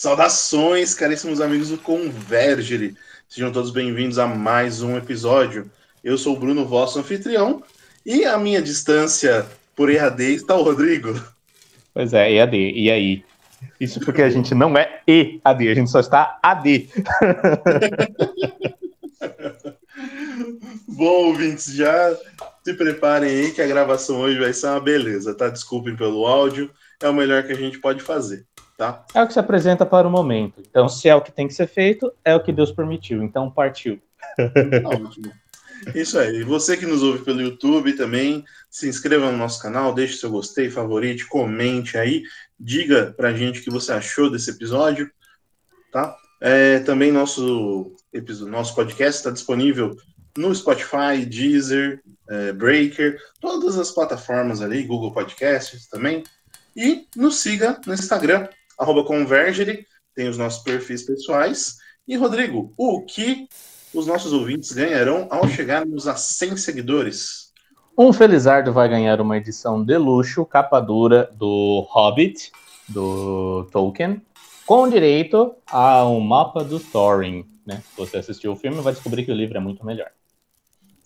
Saudações, caríssimos amigos do Convergere. Sejam todos bem-vindos a mais um episódio. Eu sou o Bruno, vosso anfitrião, e à minha distância por EAD está o Rodrigo. Pois é, EAD. E aí? Isso porque a gente não é EAD, a gente só está AD. Bom, ouvintes, já se preparem aí que a gravação hoje vai ser uma beleza, tá? Desculpem pelo áudio, é o melhor que a gente pode fazer, tá? É o que se apresenta para o momento. Então, se é o que tem que ser feito, é o que Deus permitiu. Então, partiu. Ótimo. Isso aí. Você que nos ouve pelo YouTube também, se inscreva no nosso canal, deixe seu gostei, favorite, comente aí, diga pra gente o que você achou desse episódio, tá? É, também nosso, nosso podcast está disponível no Spotify, Deezer, é, Breaker, todas as plataformas ali, Google Podcasts também. E nos siga no Instagram, arroba Convergere, tem os nossos perfis pessoais. E, Rodrigo, o que os nossos ouvintes ganharão ao chegarmos a 100 seguidores? Um Felizardo vai ganhar uma edição de luxo, capa dura do Hobbit, do Tolkien, com direito a um mapa do Thorin. Né? Se você assistiu o filme, vai descobrir que o livro é muito melhor.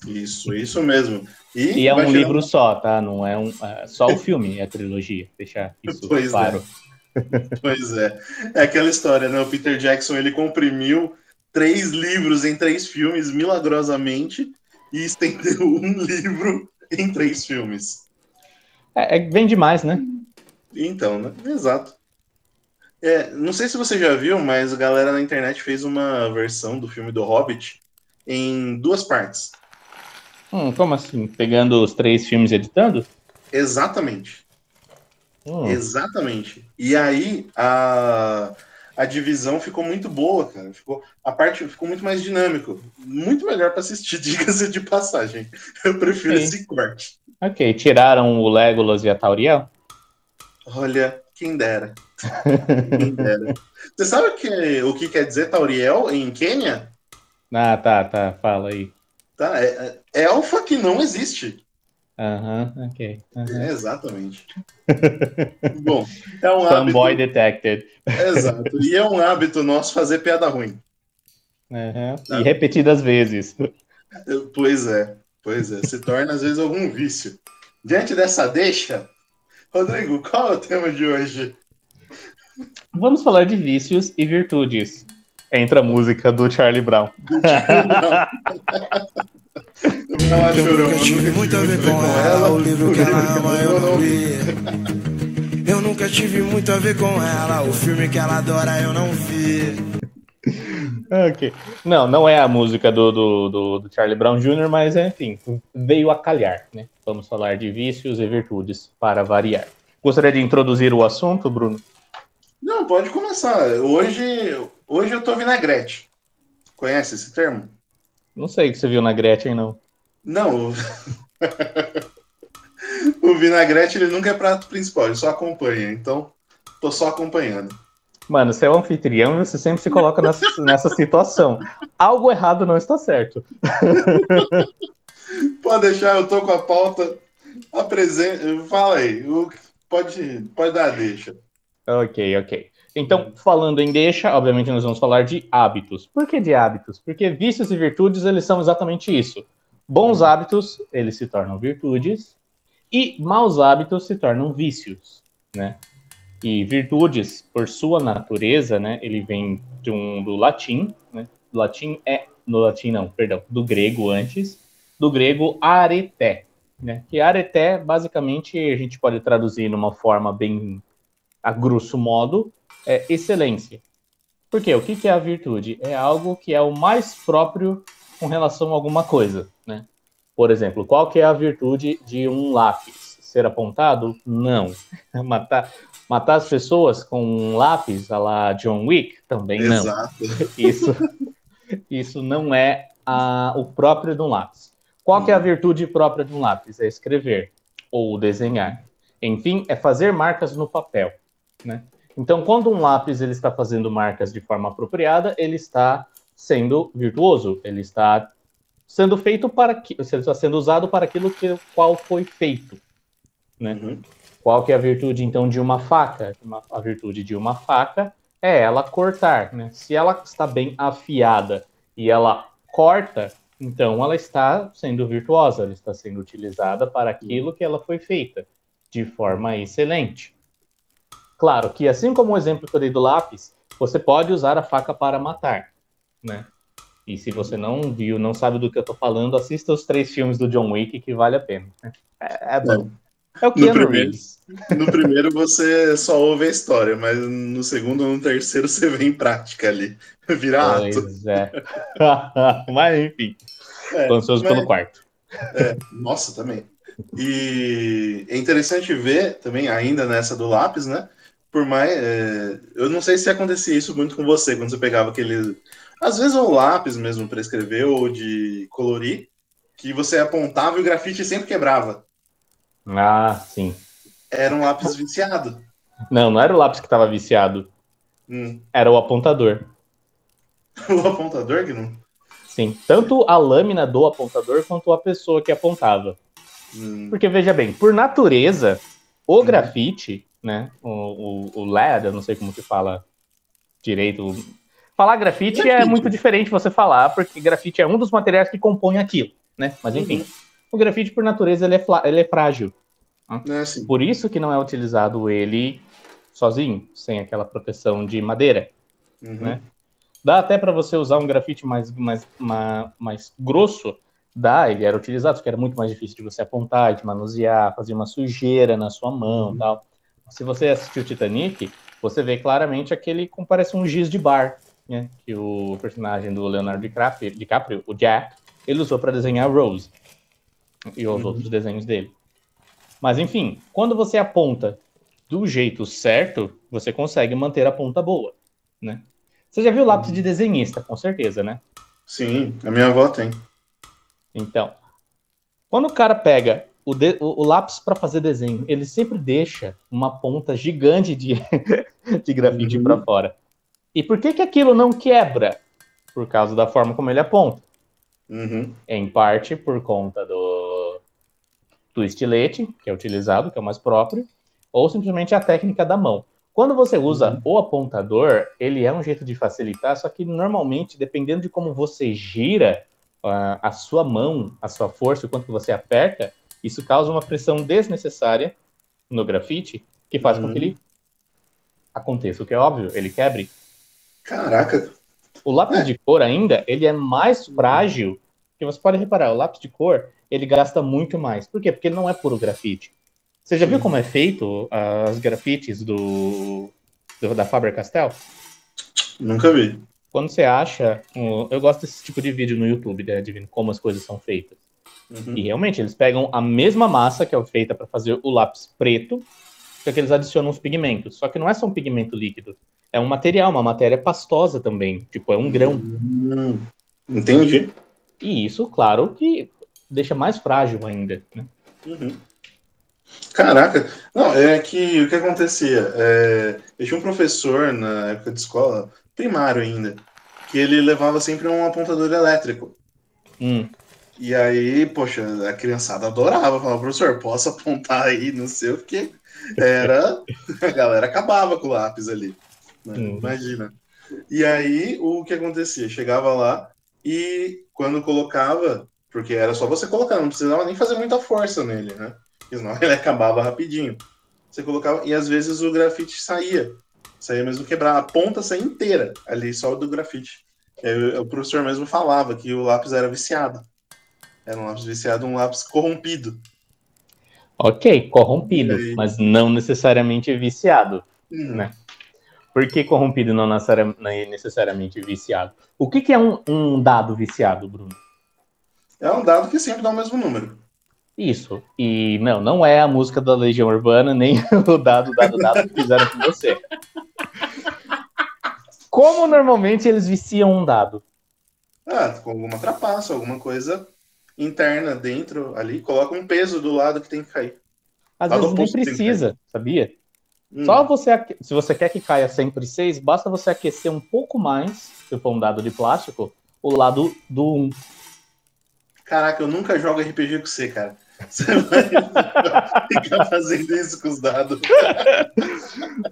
Isso, isso mesmo. E, e é um livro só, tá? Não é um é só o filme, é a trilogia. Deixar isso pois é. claro. É. Pois é. É aquela história, né? O Peter Jackson ele comprimiu três livros em três filmes milagrosamente e estendeu um livro em três filmes. É, é vem demais, né? Então, né? Exato. É, não sei se você já viu, mas a galera na internet fez uma versão do filme do Hobbit em duas partes. Hum, como assim? Pegando os três filmes e editando? Exatamente. Hum. Exatamente. E aí a, a divisão ficou muito boa, cara. Ficou, a parte ficou muito mais dinâmico. Muito melhor para assistir, diga-se de passagem. Eu prefiro Sim. esse corte. Ok, tiraram o Legolas e a Tauriel? Olha, quem dera. quem dera. Você sabe que, o que quer dizer Tauriel em Quênia? Ah, tá, tá. Fala aí. Tá, é, é elfa que não existe. Aham, uh -huh, ok. Uh -huh. É, exatamente. Bom, é um Fanboy hábito... detected. Exato. E é um hábito nosso fazer piada ruim. E repetidas vezes. Pois é, pois é. Se torna às vezes algum vício. Diante dessa deixa, Rodrigo, qual é o tema de hoje? Vamos falar de vícios e virtudes entra a música do Charlie Brown. eu nunca tive muito a ver com ela, o livro que ela ama eu não li. Eu nunca tive muito a ver com ela, o filme que ela adora eu não vi. ok. Não, não é a música do, do, do, do, Charlie Brown Jr., mas enfim, veio a calhar, né? Vamos falar de vícios e virtudes para variar. Gostaria de introduzir o assunto, Bruno? Não, pode começar. Hoje, hoje eu tô vinagrete. Conhece esse termo? Não sei que você viu na Gretchen, não. Não. o vinagrete ele nunca é prato principal, ele só acompanha. Então, tô só acompanhando. Mano, você é um anfitrião e você sempre se coloca nessa, nessa situação. Algo errado não está certo. Pode deixar, eu tô com a pauta. Apresenta. Fala aí. Pode, pode dar deixa. Ok, ok. Então, falando em deixa, obviamente nós vamos falar de hábitos. Por que de hábitos? Porque vícios e virtudes, eles são exatamente isso. Bons hábitos, eles se tornam virtudes, e maus hábitos se tornam vícios, né? E virtudes, por sua natureza, né, ele vem de um, do latim, né? Do latim é, no latim não, perdão, do grego antes, do grego areté, né? Que areté, basicamente, a gente pode traduzir numa forma bem a grosso modo, é excelência. Por quê? O que é a virtude? É algo que é o mais próprio com relação a alguma coisa, né? Por exemplo, qual que é a virtude de um lápis? Ser apontado? Não. matar, matar as pessoas com um lápis, a lá John Wick? Também não. Exato. Isso, isso não é a, o próprio de um lápis. Qual que é a virtude própria de um lápis? É escrever ou desenhar. Enfim, é fazer marcas no papel. Né? Então, quando um lápis ele está fazendo marcas de forma apropriada, ele está sendo virtuoso, ele está sendo feito para que, ele está sendo usado para aquilo que qual foi feito, né? Uhum. Qual que é a virtude então de uma faca? Uma, a virtude de uma faca é ela cortar, né? Se ela está bem afiada e ela corta, então ela está sendo virtuosa, ela está sendo utilizada para aquilo que ela foi feita de forma excelente. Claro que assim como o exemplo que eu dei do lápis, você pode usar a faca para matar, né? E se você não viu, não sabe do que eu tô falando, assista os três filmes do John Wick que vale a pena. É, é bom. É, o que no primeiro, no primeiro você só ouve a história, mas no segundo ou no terceiro você vê em prática ali. Vira pois ato. é. mas enfim. É, tô ansioso mas... pelo quarto. É, nossa, também. E é interessante ver também, ainda nessa do lápis, né? Por mais. É... eu não sei se acontecia isso muito com você, quando você pegava aquele às vezes o lápis mesmo para escrever ou de colorir, que você apontava e o grafite sempre quebrava. Ah, sim. Era um lápis viciado. Não, não era o lápis que estava viciado. Hum. Era o apontador. o apontador que não? Sim, tanto a lâmina do apontador quanto a pessoa que apontava. Hum. Porque veja bem, por natureza, o hum. grafite, né, o, o, o LED, eu não sei como que fala direito, Falar grafite, grafite, é muito diferente você falar, porque grafite é um dos materiais que compõem aquilo, né? Mas enfim, uhum. o grafite, por natureza, ele é, ele é frágil. É assim. Por isso que não é utilizado ele sozinho, sem aquela proteção de madeira, uhum. né? Dá até para você usar um grafite mais, mais, mais, mais grosso, dá, ele era utilizado, porque era muito mais difícil de você apontar, de manusear, fazer uma sujeira na sua mão uhum. tal. Se você assistiu Titanic, você vê claramente aquele como parece um giz de bar, né, que o personagem do Leonardo DiCaprio, DiCaprio o Jack, ele usou para desenhar Rose e os uhum. outros desenhos dele. Mas enfim, quando você aponta do jeito certo, você consegue manter a ponta boa, né? Você já viu lápis de desenhista, com certeza, né? Sim, a minha avó tem. Então, quando o cara pega o, de, o, o lápis para fazer desenho, ele sempre deixa uma ponta gigante de, de grafite uhum. para fora. E por que, que aquilo não quebra? Por causa da forma como ele aponta. Uhum. Em parte por conta do, do estilete, que é utilizado, que é o mais próprio, ou simplesmente a técnica da mão. Quando você usa uhum. o apontador, ele é um jeito de facilitar, só que normalmente, dependendo de como você gira uh, a sua mão, a sua força, o quanto você aperta, isso causa uma pressão desnecessária no grafite, que faz uhum. com que uhum. ele aconteça, o que é óbvio, ele quebre. Caraca. O lápis é. de cor ainda, ele é mais frágil, que você pode reparar, o lápis de cor, ele gasta muito mais. Por quê? Porque ele não é puro grafite. Você já viu como é feito as grafites do, do da Faber-Castell? Nunca vi. Quando você acha, eu gosto desse tipo de vídeo no YouTube, né, de como as coisas são feitas. Uhum. E realmente eles pegam a mesma massa que é feita para fazer o lápis preto, só que eles adicionam os pigmentos. Só que não é só um pigmento líquido é um material, uma matéria pastosa também. Tipo, é um grão. Hum, entendi. E isso, claro, que deixa mais frágil ainda. Né? Uhum. Caraca, não, é que o que acontecia? É, eu tinha um professor na época de escola, primário ainda, que ele levava sempre um apontador elétrico. Hum. E aí, poxa, a criançada adorava, falava, professor, posso apontar aí, não sei o que. Era. A galera acabava com o lápis ali. Né? Uhum. Imagina. E aí, o que acontecia? Chegava lá e quando colocava, porque era só você colocar, não precisava nem fazer muita força nele, né? Porque senão ele acabava rapidinho. Você colocava, e às vezes o grafite saía. Saía mesmo quebrar, a ponta saía inteira ali, só do grafite. O professor mesmo falava que o lápis era viciado. Era um lápis viciado, um lápis corrompido. Ok, corrompido, aí... mas não necessariamente viciado, hum. né? Por que corrompido não necessariamente viciado? O que, que é um, um, dado viciado, Bruno? É um dado que sempre dá o mesmo número. Isso. E não, não é a música da Legião Urbana, nem o dado, dado, dado que fizeram com você. Como normalmente eles viciam um dado? Ah, com alguma trapaça, alguma coisa interna dentro ali, coloca um peso do lado que tem que cair. Às vezes nem precisa, sabia? Hum. Só você, se você quer que caia sempre 6, basta você aquecer um pouco mais, se for um dado de plástico, o lado do 1. Um. Caraca, eu nunca jogo RPG com você, cara. Você vai ficar fazendo isso com os dados.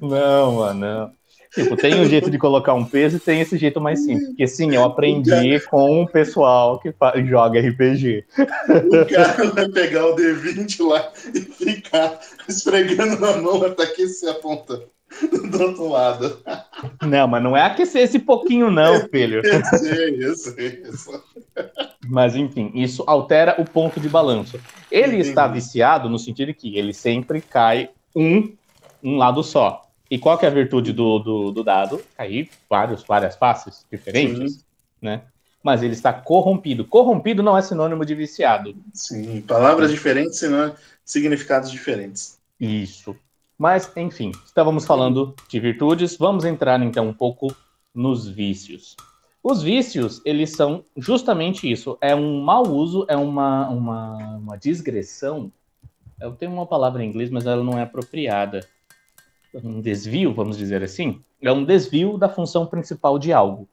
Não, mano, não. Tipo, tem um jeito de colocar um peso e tem esse jeito mais simples. Porque sim, eu aprendi com o pessoal que joga RPG. O cara vai pegar o D20 lá e ficar esfregando na mão até que se aponta do outro lado. Não, mas não é aquecer esse pouquinho, não, filho. Eu sei, eu sei. Eu sei. Mas enfim, isso altera o ponto de balanço. Ele Entendi. está viciado no sentido que ele sempre cai um, um lado só. E qual que é a virtude do, do, do dado? Cair vários, várias faces diferentes, Sim. né? Mas ele está corrompido. Corrompido não é sinônimo de viciado. Sim, palavras diferentes, senão significados diferentes. Isso. Mas, enfim, estávamos falando de virtudes, vamos entrar então um pouco nos vícios. Os vícios, eles são justamente isso. É um mau uso, é uma, uma, uma digressão. Eu tenho uma palavra em inglês, mas ela não é apropriada. Um desvio, vamos dizer assim. É um desvio da função principal de algo.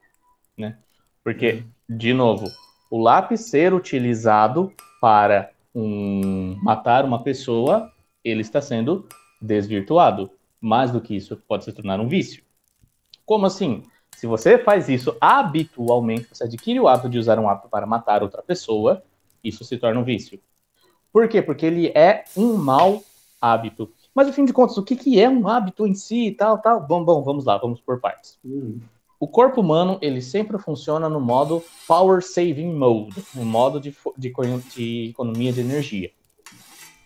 Né? Porque, de novo, o lápis ser utilizado para um, matar uma pessoa, ele está sendo desvirtuado. Mais do que isso, pode se tornar um vício. Como assim? Se você faz isso habitualmente, você adquire o hábito de usar um hábito para matar outra pessoa, isso se torna um vício. Por quê? Porque ele é um mau hábito. Mas, no fim de contas, o que, que é um hábito em si e tal, tal? Bom, bom, vamos lá, vamos por partes. Hum. O corpo humano, ele sempre funciona no modo Power Saving Mode, no modo de, de, de economia de energia.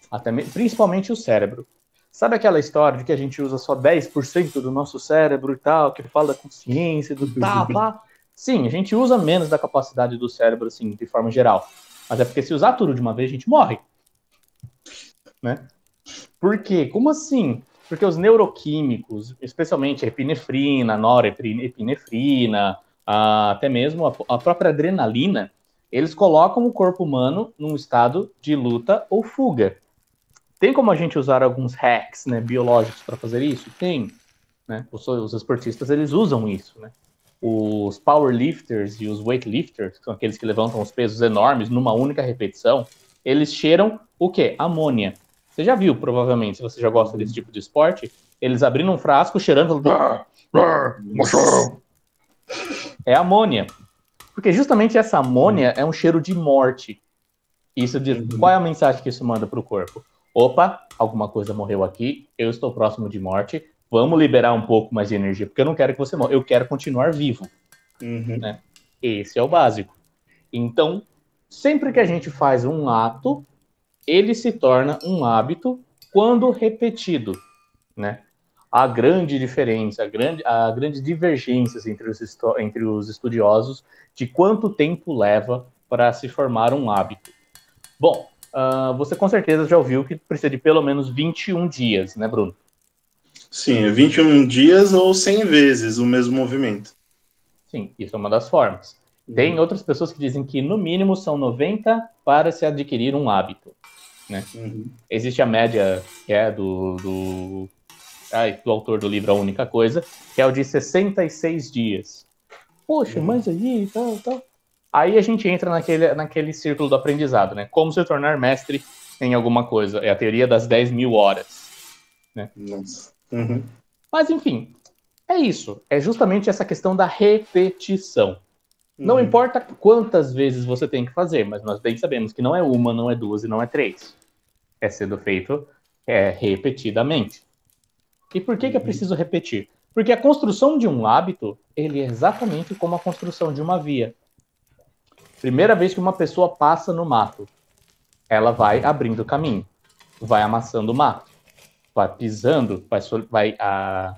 Até, principalmente o cérebro. Sabe aquela história de que a gente usa só 10% do nosso cérebro e tal, que fala da consciência, do tal, lá? Sim, a gente usa menos da capacidade do cérebro, assim, de forma geral. Mas é porque se usar tudo de uma vez, a gente morre. Né? Por quê? Como assim? Porque os neuroquímicos, especialmente a epinefrina, a norepinefrina, até mesmo a própria adrenalina, eles colocam o corpo humano num estado de luta ou fuga. Tem como a gente usar alguns hacks né, biológicos para fazer isso? Tem. Né? Os, os, esportistas eles usam isso. Né? Os powerlifters e os weightlifters, que são aqueles que levantam os pesos enormes numa única repetição, eles cheiram o quê? Amônia. Você já viu, provavelmente, se você já gosta desse tipo de esporte, eles abrindo um frasco, cheirando. É amônia. Porque justamente essa amônia é um cheiro de morte. Isso diz, qual é a mensagem que isso manda para o corpo? opa, alguma coisa morreu aqui, eu estou próximo de morte, vamos liberar um pouco mais de energia, porque eu não quero que você morra, eu quero continuar vivo. Uhum. Né? Esse é o básico. Então, sempre que a gente faz um ato, ele se torna um hábito quando repetido, né? A grande diferença, a grande, a grande divergências entre os, entre os estudiosos de quanto tempo leva para se formar um hábito. Bom, uh, você com certeza já ouviu que precisa de pelo menos 21 dias, né, Bruno? Sim, 21 dias ou 100 vezes o mesmo movimento. Sim, isso é uma das formas. Tem uhum. outras pessoas que dizem que no mínimo são 90 para se adquirir um hábito. Né? Uhum. Existe a média que é do, do, ai, do autor do livro A Única Coisa, que é o de 66 dias. Poxa, uhum. mas aí tal, tal. Aí a gente entra naquele, naquele círculo do aprendizado, né? Como se tornar mestre em alguma coisa. É a teoria das 10 mil horas. Né? Uhum. Mas, enfim, é isso. É justamente essa questão da repetição. Uhum. Não importa quantas vezes você tem que fazer, mas nós bem sabemos que não é uma, não é duas e não é três. É sendo feito é, repetidamente. E por que, uhum. que é uhum. preciso repetir? Porque a construção de um hábito, ele é exatamente como a construção de uma via. Primeira vez que uma pessoa passa no mato, ela vai abrindo caminho, vai amassando o mato, vai pisando, vai, vai a,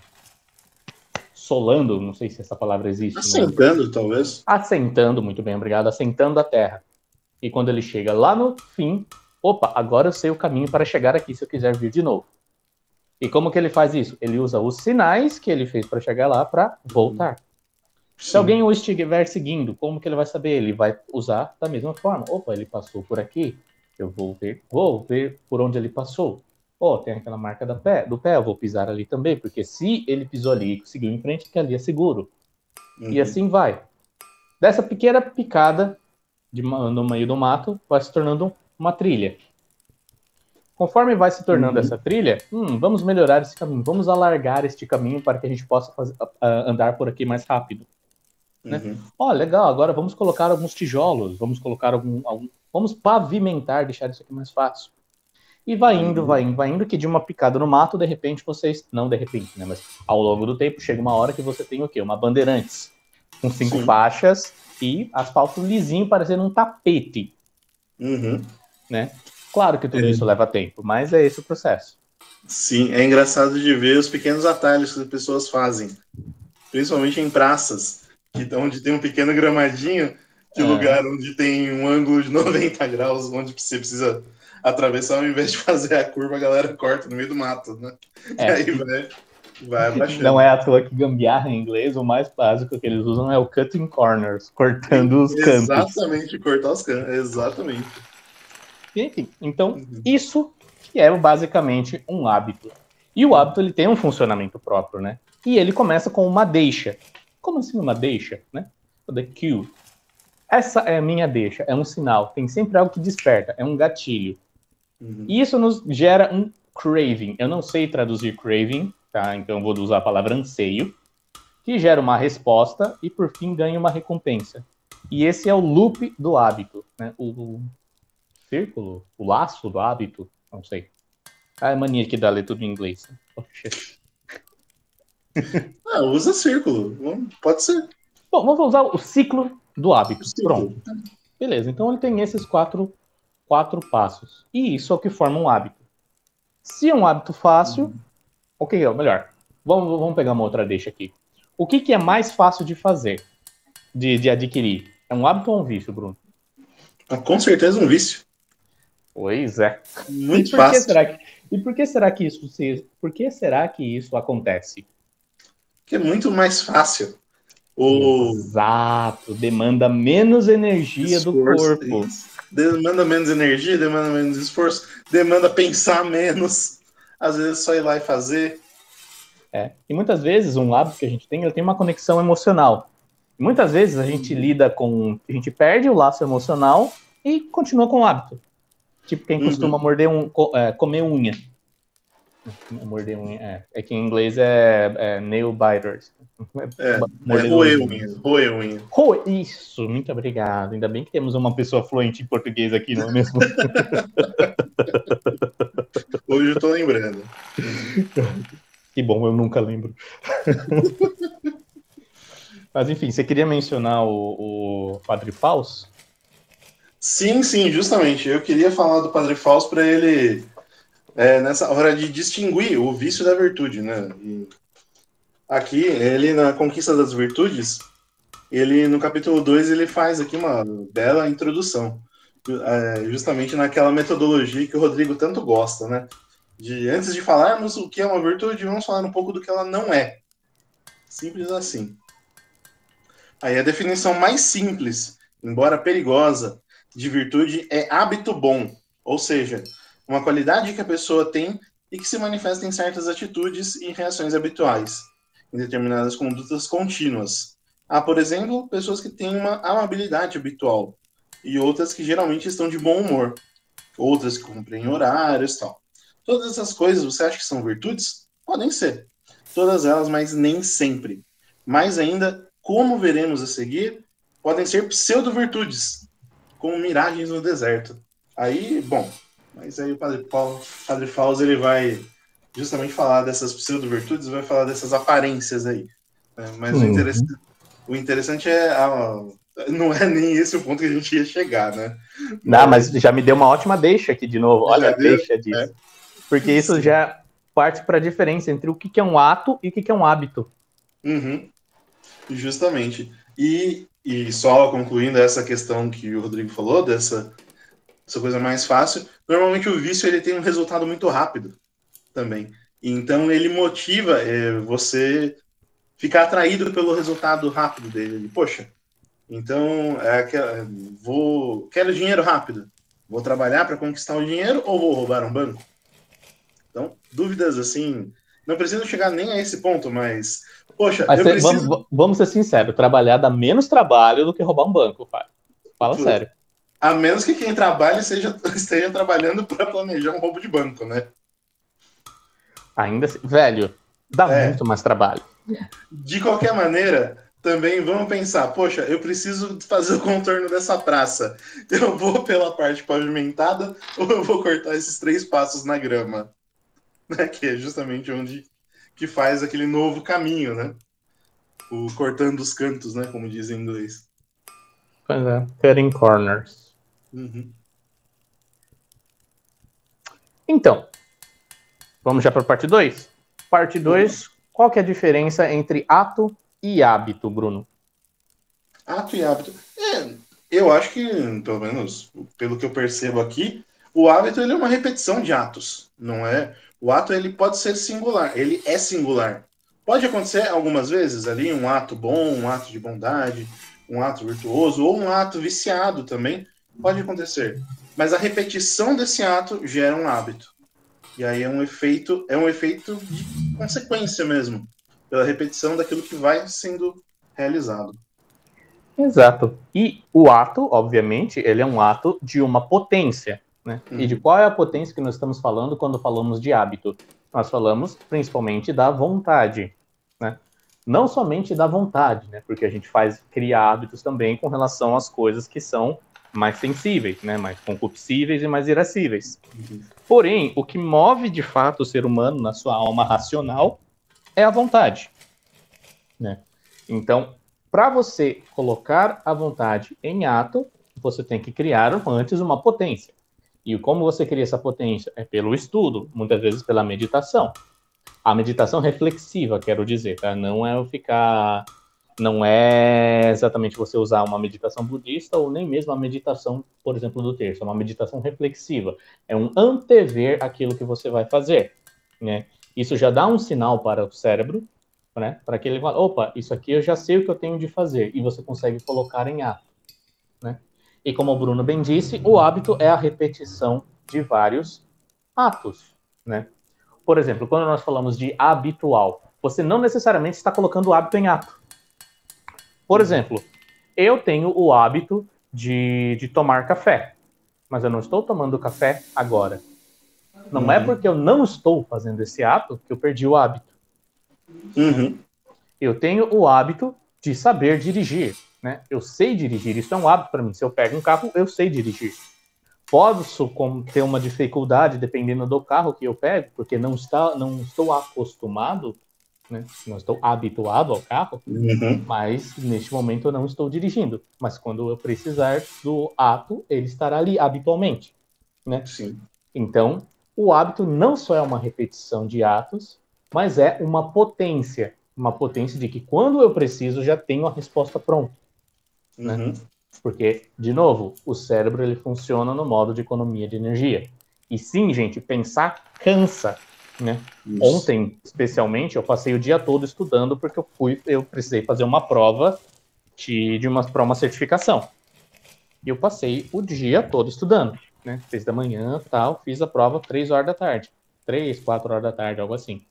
solando, não sei se essa palavra existe. Assentando, talvez. Assentando, muito bem, obrigado, assentando a terra. E quando ele chega lá no fim, opa, agora eu sei o caminho para chegar aqui se eu quiser vir de novo. E como que ele faz isso? Ele usa os sinais que ele fez para chegar lá para voltar. Sim. Se alguém o estiver seguindo, como que ele vai saber? Ele vai usar da mesma forma. Opa, ele passou por aqui, eu vou ver, vou ver por onde ele passou. Oh, tem aquela marca da pé, do pé, eu vou pisar ali também, porque se ele pisou ali e seguiu em frente, que ali é seguro. Uhum. E assim vai. Dessa pequena picada de, no meio do mato, vai se tornando uma trilha. Conforme vai se tornando Uhum. essa trilha, hum, vamos melhorar esse caminho, vamos alargar este caminho para que a gente possa fazer- ah, andar por aqui mais rápido. né? Uhum. Ó, legal, agora vamos colocar alguns tijolos, vamos colocar algum, algum- Vamos pavimentar, deixar isso aqui mais fácil. E vai indo, Uhum. vai indo, vai indo, que de uma picada no mato, de repente vocês. Não de repente, né? Mas ao longo do tempo chega uma hora que você tem o quê? Uma bandeirantes. Com cinco Sim. faixas e asfalto lisinho, parecendo um tapete, Uhum. né? Claro que tudo É. isso leva tempo, mas é esse o processo. Sim, é engraçado de ver os pequenos atalhos que as pessoas fazem, principalmente em praças, que, onde tem um pequeno gramadinho, que É. lugar onde tem um ângulo de 90 graus, onde você precisa atravessar, ao invés de fazer a curva, a galera corta no meio do mato, né? É. E aí vai, vai abaixando. Não é à toa que gambiarra em inglês, o mais básico que eles usam é o cutting corners, cortando os cantos. Exatamente, cortar os cantos, exatamente. Enfim, então Uhum. isso que é basicamente um hábito. E o hábito ele tem um funcionamento próprio, né? E ele começa com uma deixa. Como assim uma deixa, né? The cue. Essa é a minha deixa, é um sinal, tem sempre algo que desperta, é um gatilho. Uhum. E isso nos gera um craving. Eu não sei traduzir craving, tá? Então vou usar a palavra anseio, que gera uma resposta e por fim ganha uma recompensa. E esse é o loop do hábito, né? O, o círculo, o laço do hábito, não sei. Ah, é mania que dá ler tudo em inglês. Poxa. Ah, usa círculo, pode ser. Bom, vamos usar o ciclo do hábito. Círculo. Pronto. Beleza, então ele tem esses quatro, quatro passos. E isso é o que forma um hábito. Se é um hábito fácil, o que é o melhor? Vamos, vamos pegar uma outra deixa aqui. O que, que é mais fácil de fazer, de, de adquirir? É um hábito ou um vício, Bruno? Ah, com certeza um vício. Pois é. Muito e por fácil. Que será que, e por que será que isso se, por que será que isso acontece? Que é muito mais fácil. O Exato, demanda menos energia do esforço, corpo. isso. Demanda menos energia, demanda menos esforço, demanda pensar menos. Às vezes só ir lá e fazer. É. E muitas vezes um hábito que a gente tem, ele tem uma conexão emocional. Muitas vezes a gente lida com, a gente perde o laço emocional e continua com o hábito. Tipo quem Uhum. costuma morder um, é, comer unha. Morder unha, é. É que em inglês é, é nail biters. É, é Morder roer unha. unha, roer unha. Ro- Isso, muito obrigado. Ainda bem que temos uma pessoa fluente em português aqui, não é mesmo? Hoje eu tô lembrando. Que bom, eu nunca lembro. Mas enfim, você queria mencionar o, o Padre Fausto? Sim, sim, justamente. Eu queria falar do Padre Fausto para ele, é, nessa hora de distinguir o vício da virtude, né? E aqui, ele na Conquista das Virtudes, ele no capítulo 2, ele faz aqui uma bela introdução, é, justamente naquela metodologia que o Rodrigo tanto gosta, né? De antes de falarmos o que é uma virtude, vamos falar um pouco do que ela não é. Simples assim. Aí a definição mais simples, embora perigosa, de virtude é hábito bom, ou seja, uma qualidade que a pessoa tem e que se manifesta em certas atitudes e reações habituais, em determinadas condutas contínuas. Há, por exemplo, pessoas que têm uma amabilidade habitual e outras que geralmente estão de bom humor, outras que cumprem horários tal. Todas essas coisas você acha que são virtudes? Podem ser. Todas elas, mas nem sempre. Mais ainda, como veremos a seguir, podem ser pseudo-virtudes, como miragens no deserto. Aí, bom, mas aí o Padre Paulo, Padre Fausto, ele vai justamente falar dessas pseudo-virtudes, vai falar dessas aparências aí. né? Mas o, Uhum. interessante, o interessante é a- não é nem esse o ponto que a gente ia chegar, né? Não, mas já me deu uma ótima deixa aqui de novo. Olha a deixa disso. É. Porque isso já parte para a diferença entre o que é um ato e o que que é um hábito. Uhum. Justamente. E, e só concluindo essa questão que o Rodrigo falou, dessa essa coisa mais fácil, normalmente o vício ele tem um resultado muito rápido também. Então ele motiva é, você ficar atraído pelo resultado rápido dele. Poxa, então é vou quero dinheiro rápido. Vou trabalhar para conquistar o dinheiro ou vou roubar um banco? Então, dúvidas assim, não preciso chegar nem a esse ponto, mas poxa, Mas eu cê- preciso vamos, vamos ser sinceros, trabalhar dá menos trabalho do que roubar um banco, pai. Fala sério. A menos que quem trabalhe seja, esteja trabalhando para planejar um roubo de banco, né? Ainda assim, velho, dá É. muito mais trabalho. De qualquer maneira, também vamos pensar, poxa, eu preciso fazer o contorno dessa praça. Eu vou pela parte pavimentada ou eu vou cortar esses três passos na grama? Né? Que é justamente onde que faz aquele novo caminho, né? O cortando os cantos, né? Como dizem em inglês. Pois é, cutting corners. Uhum. Então, vamos já para a parte 2? Parte 2, qual que é a diferença entre ato e hábito, Bruno? Ato e hábito. É, eu acho que, pelo menos pelo que eu percebo aqui, o hábito ele é uma repetição de atos, não é? O ato ele pode ser singular, ele é singular. Pode acontecer algumas vezes ali um ato bom, um ato de bondade, um ato virtuoso ou um ato viciado também, pode acontecer. Mas a repetição desse ato gera um hábito. E aí é um efeito, é um efeito de consequência mesmo, pela repetição daquilo que vai sendo realizado. Exato. E o ato, obviamente, ele é um ato de uma potência. Né? E de qual é a potência que nós estamos falando quando falamos de hábito? Nós falamos principalmente da vontade. Né? Não somente da vontade, né? porque a gente faz criar hábitos também com relação às coisas que são mais sensíveis, né? mais concupiscíveis e mais irascíveis. Porém, o que move de fato o ser humano na sua alma racional é a vontade. Né? Então, para você colocar a vontade em ato, você tem que criar antes uma potência. E como você cria essa potência? É pelo estudo, muitas vezes pela meditação. A meditação reflexiva, quero dizer, tá? Não é eu ficar. Não é exatamente você usar uma meditação budista ou nem mesmo a meditação, por exemplo, do terço. É uma meditação reflexiva. É um antever aquilo que você vai fazer. Né? Isso já dá um sinal para o cérebro, né? Para que ele fale, opa, isso aqui eu já sei o que eu tenho de fazer. E você consegue colocar em ato. Né? E como o Bruno bem disse, o hábito é a repetição de vários atos, né? Por exemplo, quando nós falamos de habitual, você não necessariamente está colocando o hábito em ato. Por exemplo, eu tenho o hábito de, de tomar café, mas eu não estou tomando café agora. Não é porque eu não estou fazendo esse ato que eu perdi o hábito. Uhum. Eu tenho o hábito de saber dirigir. Né? Eu sei dirigir, isso é um hábito para mim. Se eu pego um carro, eu sei dirigir. Posso como, ter uma dificuldade dependendo do carro que eu pego, porque não, está, não estou acostumado, né? não estou habituado ao carro, Uhum. mas neste momento eu não estou dirigindo. Mas quando eu precisar do ato, ele estará ali habitualmente. Né? Sim. Então, o hábito não só é uma repetição de atos, mas é uma potência. Uma potência de que quando eu preciso já tenho a resposta pronta. Né? Uhum. Porque, de novo, o cérebro ele funciona no modo de economia de energia. E sim, gente, pensar cansa. Né? Ontem, especialmente, eu passei o dia todo estudando porque eu fui, eu precisei fazer uma prova de, de uma, para uma certificação. E eu passei o dia todo estudando, né? Seis da manhã, tal, fiz a prova três horas da tarde. Três, quatro horas da tarde, algo assim.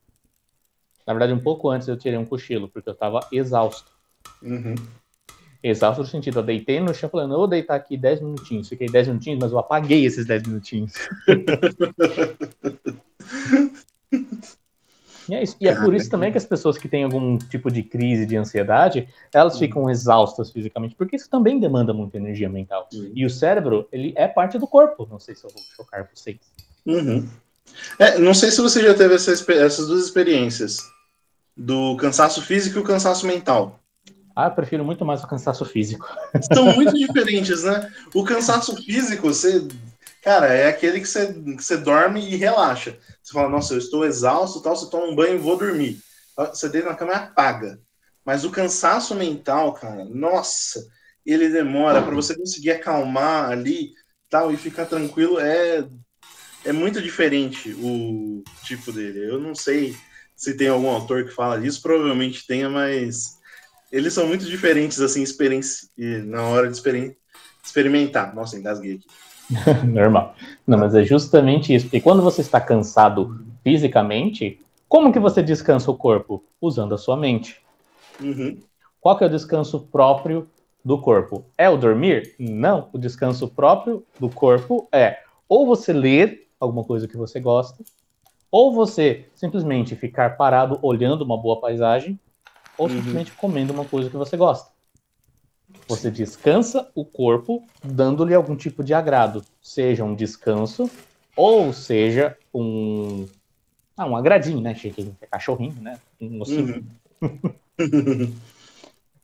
Na verdade, um pouco antes eu tirei um cochilo, porque eu estava exausto. Uhum. Exausto no sentido, eu deitei no chão falando, eu vou deitar aqui 10 minutinhos. Fiquei 10 minutinhos, mas eu apaguei esses 10 minutinhos. E é isso. E é por isso também que as pessoas que têm algum tipo de crise de ansiedade, elas ficam exaustas fisicamente, porque isso também demanda muita energia mental. E o cérebro, ele é parte do corpo. Não sei se eu vou chocar vocês. Uhum. É, não sei se você já teve essa essas duas experiências do cansaço físico e o cansaço mental. Ah, eu prefiro muito mais o cansaço físico. São muito diferentes, né? O cansaço físico, você, cara, é aquele que você, que você dorme e relaxa. Você fala, nossa, eu estou exausto, tal, você toma um banho e vou dormir. Você deita na cama e apaga. Mas o cansaço mental, cara, nossa, ele demora para você conseguir acalmar ali, tal, e ficar tranquilo. É, é muito diferente o tipo dele. Eu não sei se tem algum autor que fala disso, provavelmente tenha, mas eles são muito diferentes, assim, experienci... na hora de experim- experimentar. Nossa, engasguei aqui. Normal. Não, mas é justamente isso. Porque quando você está cansado fisicamente, como que você descansa o corpo? Usando a sua mente. Uhum. Qual que é o descanso próprio do corpo é o dormir? Não. O descanso próprio do corpo é ou você ler alguma coisa que você gosta, ou você simplesmente ficar parado olhando uma boa paisagem, ou uhum. simplesmente comendo uma coisa que você gosta. Você descansa o corpo dando-lhe algum tipo de agrado, seja um descanso ou seja um ah, um agradinho, né? Chiquinho, é cachorrinho, né? Um Uhum.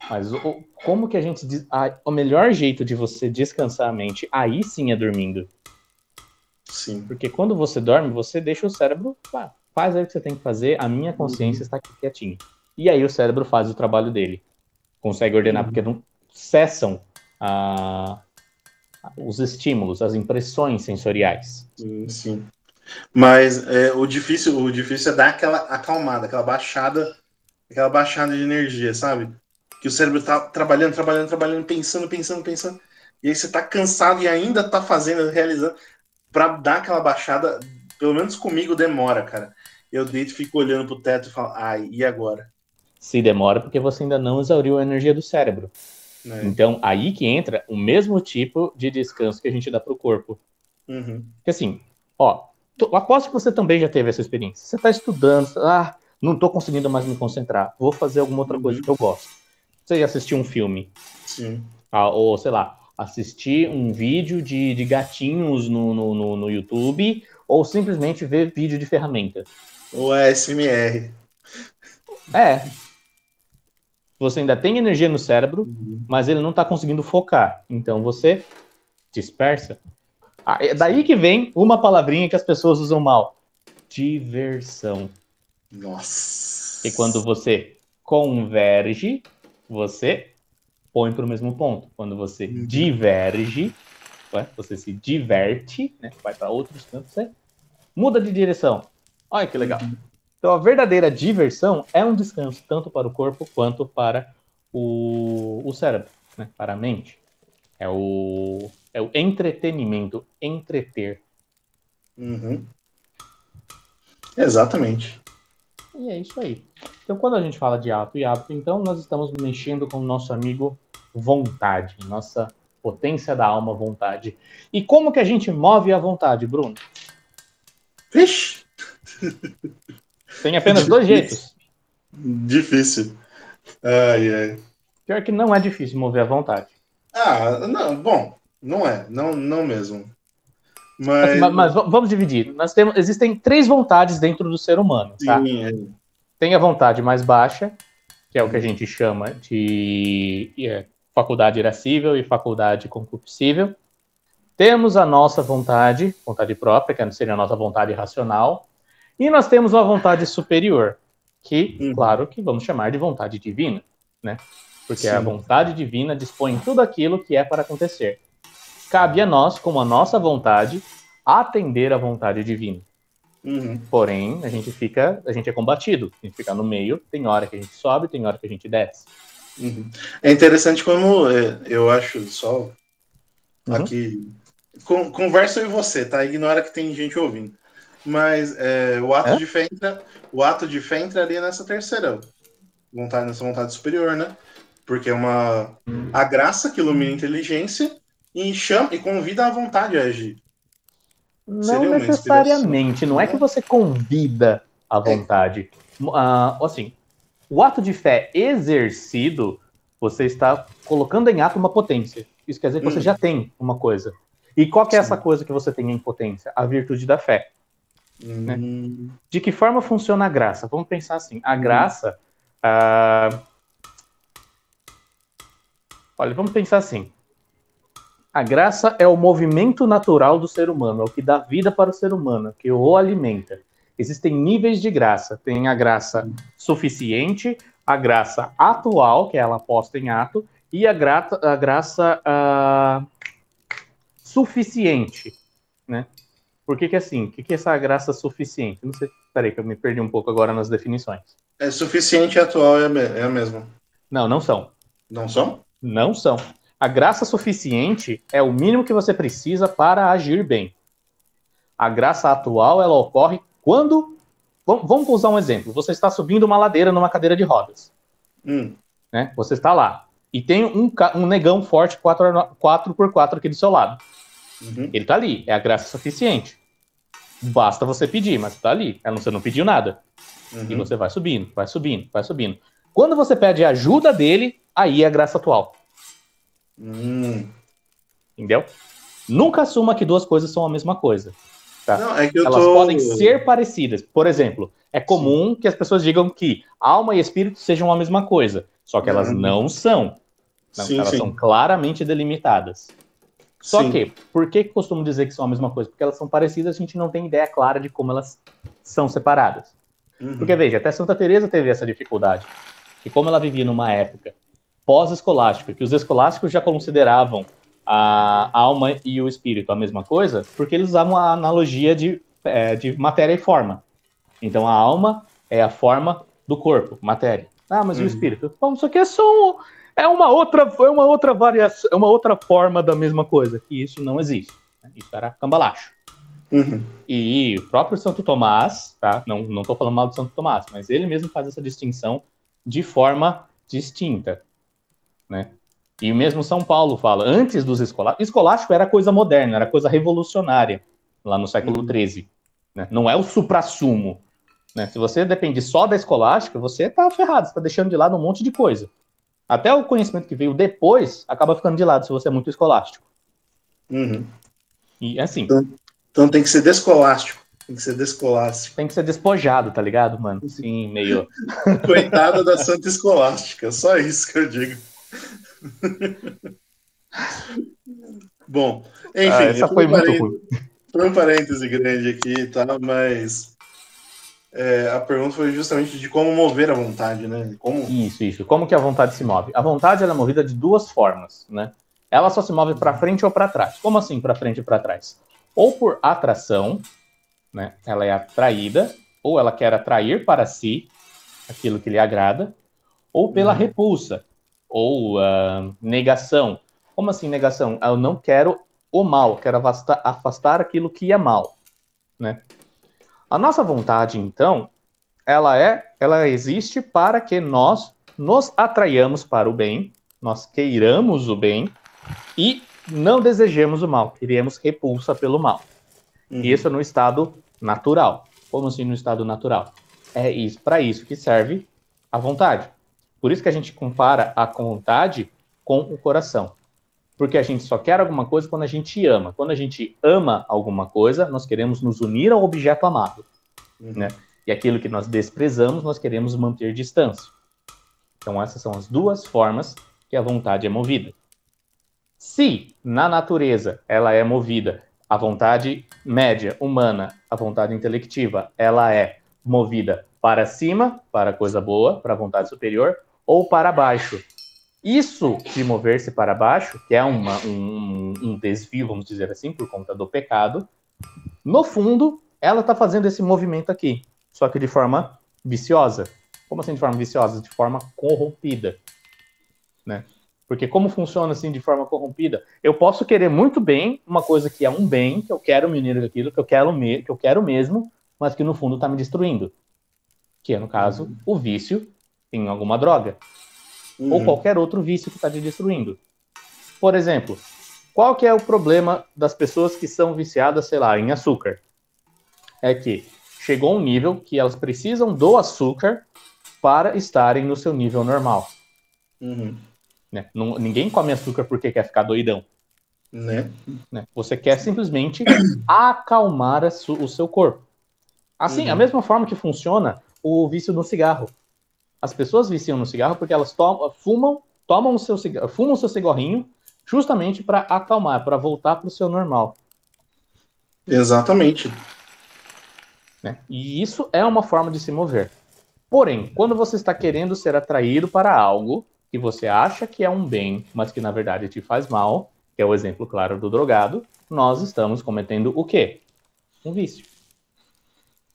Mas o, como que a gente diz. A, o melhor jeito de você descansar a mente, aí sim é dormindo. Sim. Porque quando você dorme, você deixa o cérebro. Pá, faz aí o que você tem que fazer, a minha consciência uhum. está aqui quietinha. E aí o cérebro faz o trabalho dele. Consegue ordenar, uhum. porque não cessam os estímulos, as impressões sensoriais. Sim, sim. Mas é, o, difícil, o difícil é dar aquela acalmada, aquela baixada, aquela baixada de energia, sabe? Que o cérebro tá trabalhando, trabalhando, trabalhando, pensando, pensando, pensando. E aí você tá cansado e ainda tá fazendo, realizando. Pra dar aquela baixada, pelo menos comigo demora, cara. Eu deito, fico olhando pro teto e falo, ai, e agora? Se demora porque você ainda não exauriu a energia do cérebro. É. Então, aí que entra o mesmo tipo de descanso que a gente dá pro corpo. Uhum. Porque assim, ó, aposto que você também já teve essa experiência. Você está estudando, ah, não estou conseguindo mais me concentrar, vou fazer alguma outra coisa uhum. que eu gosto. Você já assistiu um filme? Sim. Ah, ou, sei lá, assistir um vídeo de, de gatinhos no, no, no, no YouTube, ou simplesmente ver vídeo de ferramenta. Ou ASMR. É. Você ainda tem energia no cérebro, uhum. mas ele não está conseguindo focar. Então você dispersa. Ah, é daí que vem uma palavrinha que as pessoas usam mal: diversão. Nossa. E quando você converge, você põe para o mesmo ponto. Quando você uhum. diverge, você se diverte, né? vai para outros cantos, você muda de direção. Olha que legal. Uhum. Então, a verdadeira diversão é um descanso tanto para o corpo quanto para o, o cérebro, né? para a mente. É o, é o entretenimento, entreter. Uhum. Exatamente. E é isso aí. Então, quando a gente fala de ato e hábito, então nós estamos mexendo com o nosso amigo vontade, nossa potência da alma, vontade. E como que a gente move a vontade, Bruno? Vixe! Tem apenas dois jeitos. Difícil. Ai, ai. Pior que não é difícil mover a vontade. Ah, não, bom, não é, não, não mesmo. Mas... mas, mas vamos dividir. Nós temos, existem três vontades dentro do ser humano, tá? Sim, é. Tem a vontade mais baixa, que é o que a gente chama de é, faculdade irascível e faculdade concupiscível. Temos a nossa vontade, vontade própria, que seria a nossa vontade racional, e nós temos a vontade superior, que, uhum. claro, que vamos chamar de vontade divina, né? Porque Sim. a vontade divina dispõe tudo aquilo que é para acontecer. Cabe a nós, como a nossa vontade, atender à vontade divina. Uhum. Porém, a gente fica, a gente é combatido, a gente fica no meio, tem hora que a gente sobe, tem hora que a gente desce. Uhum. É interessante como é, eu acho só uhum. aqui conversa eu e você, tá? Ignora que tem gente ouvindo. Mas é, o ato é? de fé entra, o ato de fé entraria nessa terceira vontade, nessa vontade superior, né? Porque é uma a graça que ilumina a inteligência e chama e convida a vontade a agir. Não necessariamente, não é que você convida a é. vontade. É. Uh, assim, o ato de fé exercido, você está colocando em ato uma potência. Isso quer dizer que hum. você já tem uma coisa. E qual que é Sim. essa coisa que você tem em potência? A virtude da fé. Né? Hum. De que forma funciona a graça? Vamos pensar assim: a graça. Uh... Olha, vamos pensar assim. A graça é o movimento natural do ser humano, é o que dá vida para o ser humano, que o alimenta. Existem níveis de graça. Tem a graça suficiente, a graça atual, que é ela posta em ato, e a, grata, a graça uh, suficiente, né? Por que, que é assim? O que, que é essa graça suficiente? Não sei. Peraí, que eu me perdi um pouco agora nas definições. É suficiente e atual é, é a mesma. Não, não são. Não são? Não são. A graça suficiente é o mínimo que você precisa para agir bem. A graça atual, ela ocorre quando. Vamos usar um exemplo. Você está subindo uma ladeira numa cadeira de rodas. Hum. Né? Você está lá. e tem um, um negão forte 4x4 aqui do seu lado. Uhum. Ele tá ali, é a graça suficiente. Basta você pedir, mas tá ali. Você não pediu nada. Uhum. E você vai subindo, vai subindo, vai subindo. Quando você pede a ajuda dele, aí é a graça atual. Hum. Entendeu? Nunca assuma que duas coisas são a mesma coisa. Tá? Não, é Elas tô... podem ser parecidas. Por exemplo, é comum Sim. que as pessoas digam que alma e espírito sejam a mesma coisa. Só que elas uhum. não são. Não, sim, elas sim. são claramente delimitadas. Só Sim. que, por que costumo dizer que são a mesma coisa? Porque elas são parecidas, a gente não tem ideia clara de como elas são separadas. Uhum. Porque, veja, até Santa Teresa teve essa dificuldade. E como ela vivia numa época pós-escolástica, que os escolásticos já consideravam a alma e o espírito a mesma coisa, porque eles usavam a analogia de, é, de matéria e forma. Então, a alma é a forma do corpo, matéria. Ah, mas uhum. e o espírito? Bom, isso aqui é só um é uma outra, é uma outra variação, é uma outra forma da mesma coisa, que isso não existe. Né? Isso era cambalacho. Uhum. E o próprio Santo Tomás, tá? Não, não tô falando mal do Santo Tomás, mas ele mesmo faz essa distinção de forma distinta, né? E mesmo São Paulo fala, antes dos escolásticos, escolástico era coisa moderna, era coisa revolucionária, lá no século XIII. Uhum. Né? Não é o suprassumo. Né? Se você depende só da escolástica, você tá ferrado, você tá deixando de lado um monte de coisa. Até o conhecimento que veio depois acaba ficando de lado se você é muito escolástico. Uhum. E assim. Então, então, tem que ser descolástico. Tem que ser descolástico. Tem que ser despojado, tá ligado, mano? Sim, meio. Coitada da Santa Escolástica, só isso que eu digo. Bom, enfim, ah, essa foi, muito ruim. Foi um parêntese grande aqui, tá? Mas é, a pergunta foi justamente de como mover a vontade, né? Como... Isso, isso. Como que a vontade se move? A vontade é movida de duas formas, né? Ela só se move para frente ou para trás. Como assim para frente e para trás? Ou por atração, né? Ela é atraída, ou ela quer atrair para si aquilo que lhe agrada, ou pela uhum. repulsa, ou uh, negação. Como assim negação? Eu não quero o mal, quero afastar, afastar aquilo que é mal, né? A nossa vontade, então, ela é, ela existe para que nós nos atraiamos para o bem, nós queiramos o bem e não desejemos o mal, queremos repulsa pelo mal. Uhum. Isso no estado natural. Como assim no estado natural? É isso, para isso que serve a vontade. Por isso que a gente compara a vontade com o coração porque a gente só quer alguma coisa quando a gente ama. Quando a gente ama alguma coisa, nós queremos nos unir ao objeto amado, uhum. né? E aquilo que nós desprezamos, nós queremos manter distância. Então essas são as duas formas que a vontade é movida. Se na natureza ela é movida, a vontade média, humana, a vontade intelectiva, ela é movida para cima, para coisa boa, para a vontade superior, ou para baixo, isso de mover-se para baixo, que é uma, um, um desvio, vamos dizer assim, por conta do pecado, no fundo, ela está fazendo esse movimento aqui, só que de forma viciosa. Como assim de forma viciosa? De forma corrompida. Né? Porque como funciona assim de forma corrompida? Eu posso querer muito bem uma coisa que é um bem, que eu quero me unir daquilo, que eu quero, me, que eu quero mesmo, mas que no fundo está me destruindo. Que é, no caso, o vício em alguma droga uhum. ou qualquer outro vício que está te destruindo. Por exemplo, qual que é o problema das pessoas que são viciadas, sei lá, em açúcar? É que chegou um nível que elas precisam do açúcar para estarem no seu nível normal. Uhum. Né? Não, ninguém come açúcar porque quer ficar doidão. Né? Né? Você quer simplesmente acalmar o seu corpo. Assim, uhum. a mesma forma que funciona o vício no cigarro. As pessoas viciam no cigarro porque elas tomam, fumam, tomam o seu cigarro, fumam o seu cigarrinho justamente para acalmar, para voltar para o seu normal. Exatamente. Né? E isso é uma forma de se mover. Porém, quando você está querendo ser atraído para algo que você acha que é um bem, mas que na verdade te faz mal, que é o exemplo claro do drogado, nós estamos cometendo o quê? Um vício.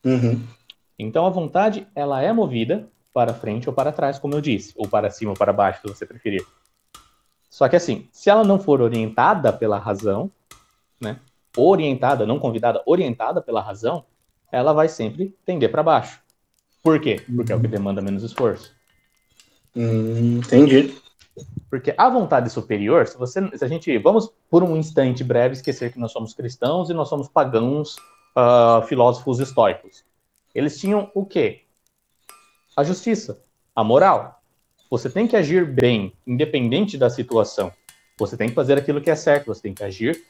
Uhum. Então a vontade ela é movida para frente ou para trás, como eu disse, ou para cima ou para baixo, se você preferir. Só que assim, se ela não for orientada pela razão, né? Orientada, não convidada, orientada pela razão, ela vai sempre tender para baixo. Por quê? Porque é o que demanda menos esforço. Hum, entendi. Porque a vontade superior, se você, se a gente, vamos por um instante breve esquecer que nós somos cristãos e nós somos pagãos, uh, filósofos estoicos. Eles tinham o quê? A justiça, a moral. Você tem que agir bem, independente da situação. Você tem que fazer aquilo que é certo. Você tem que agir,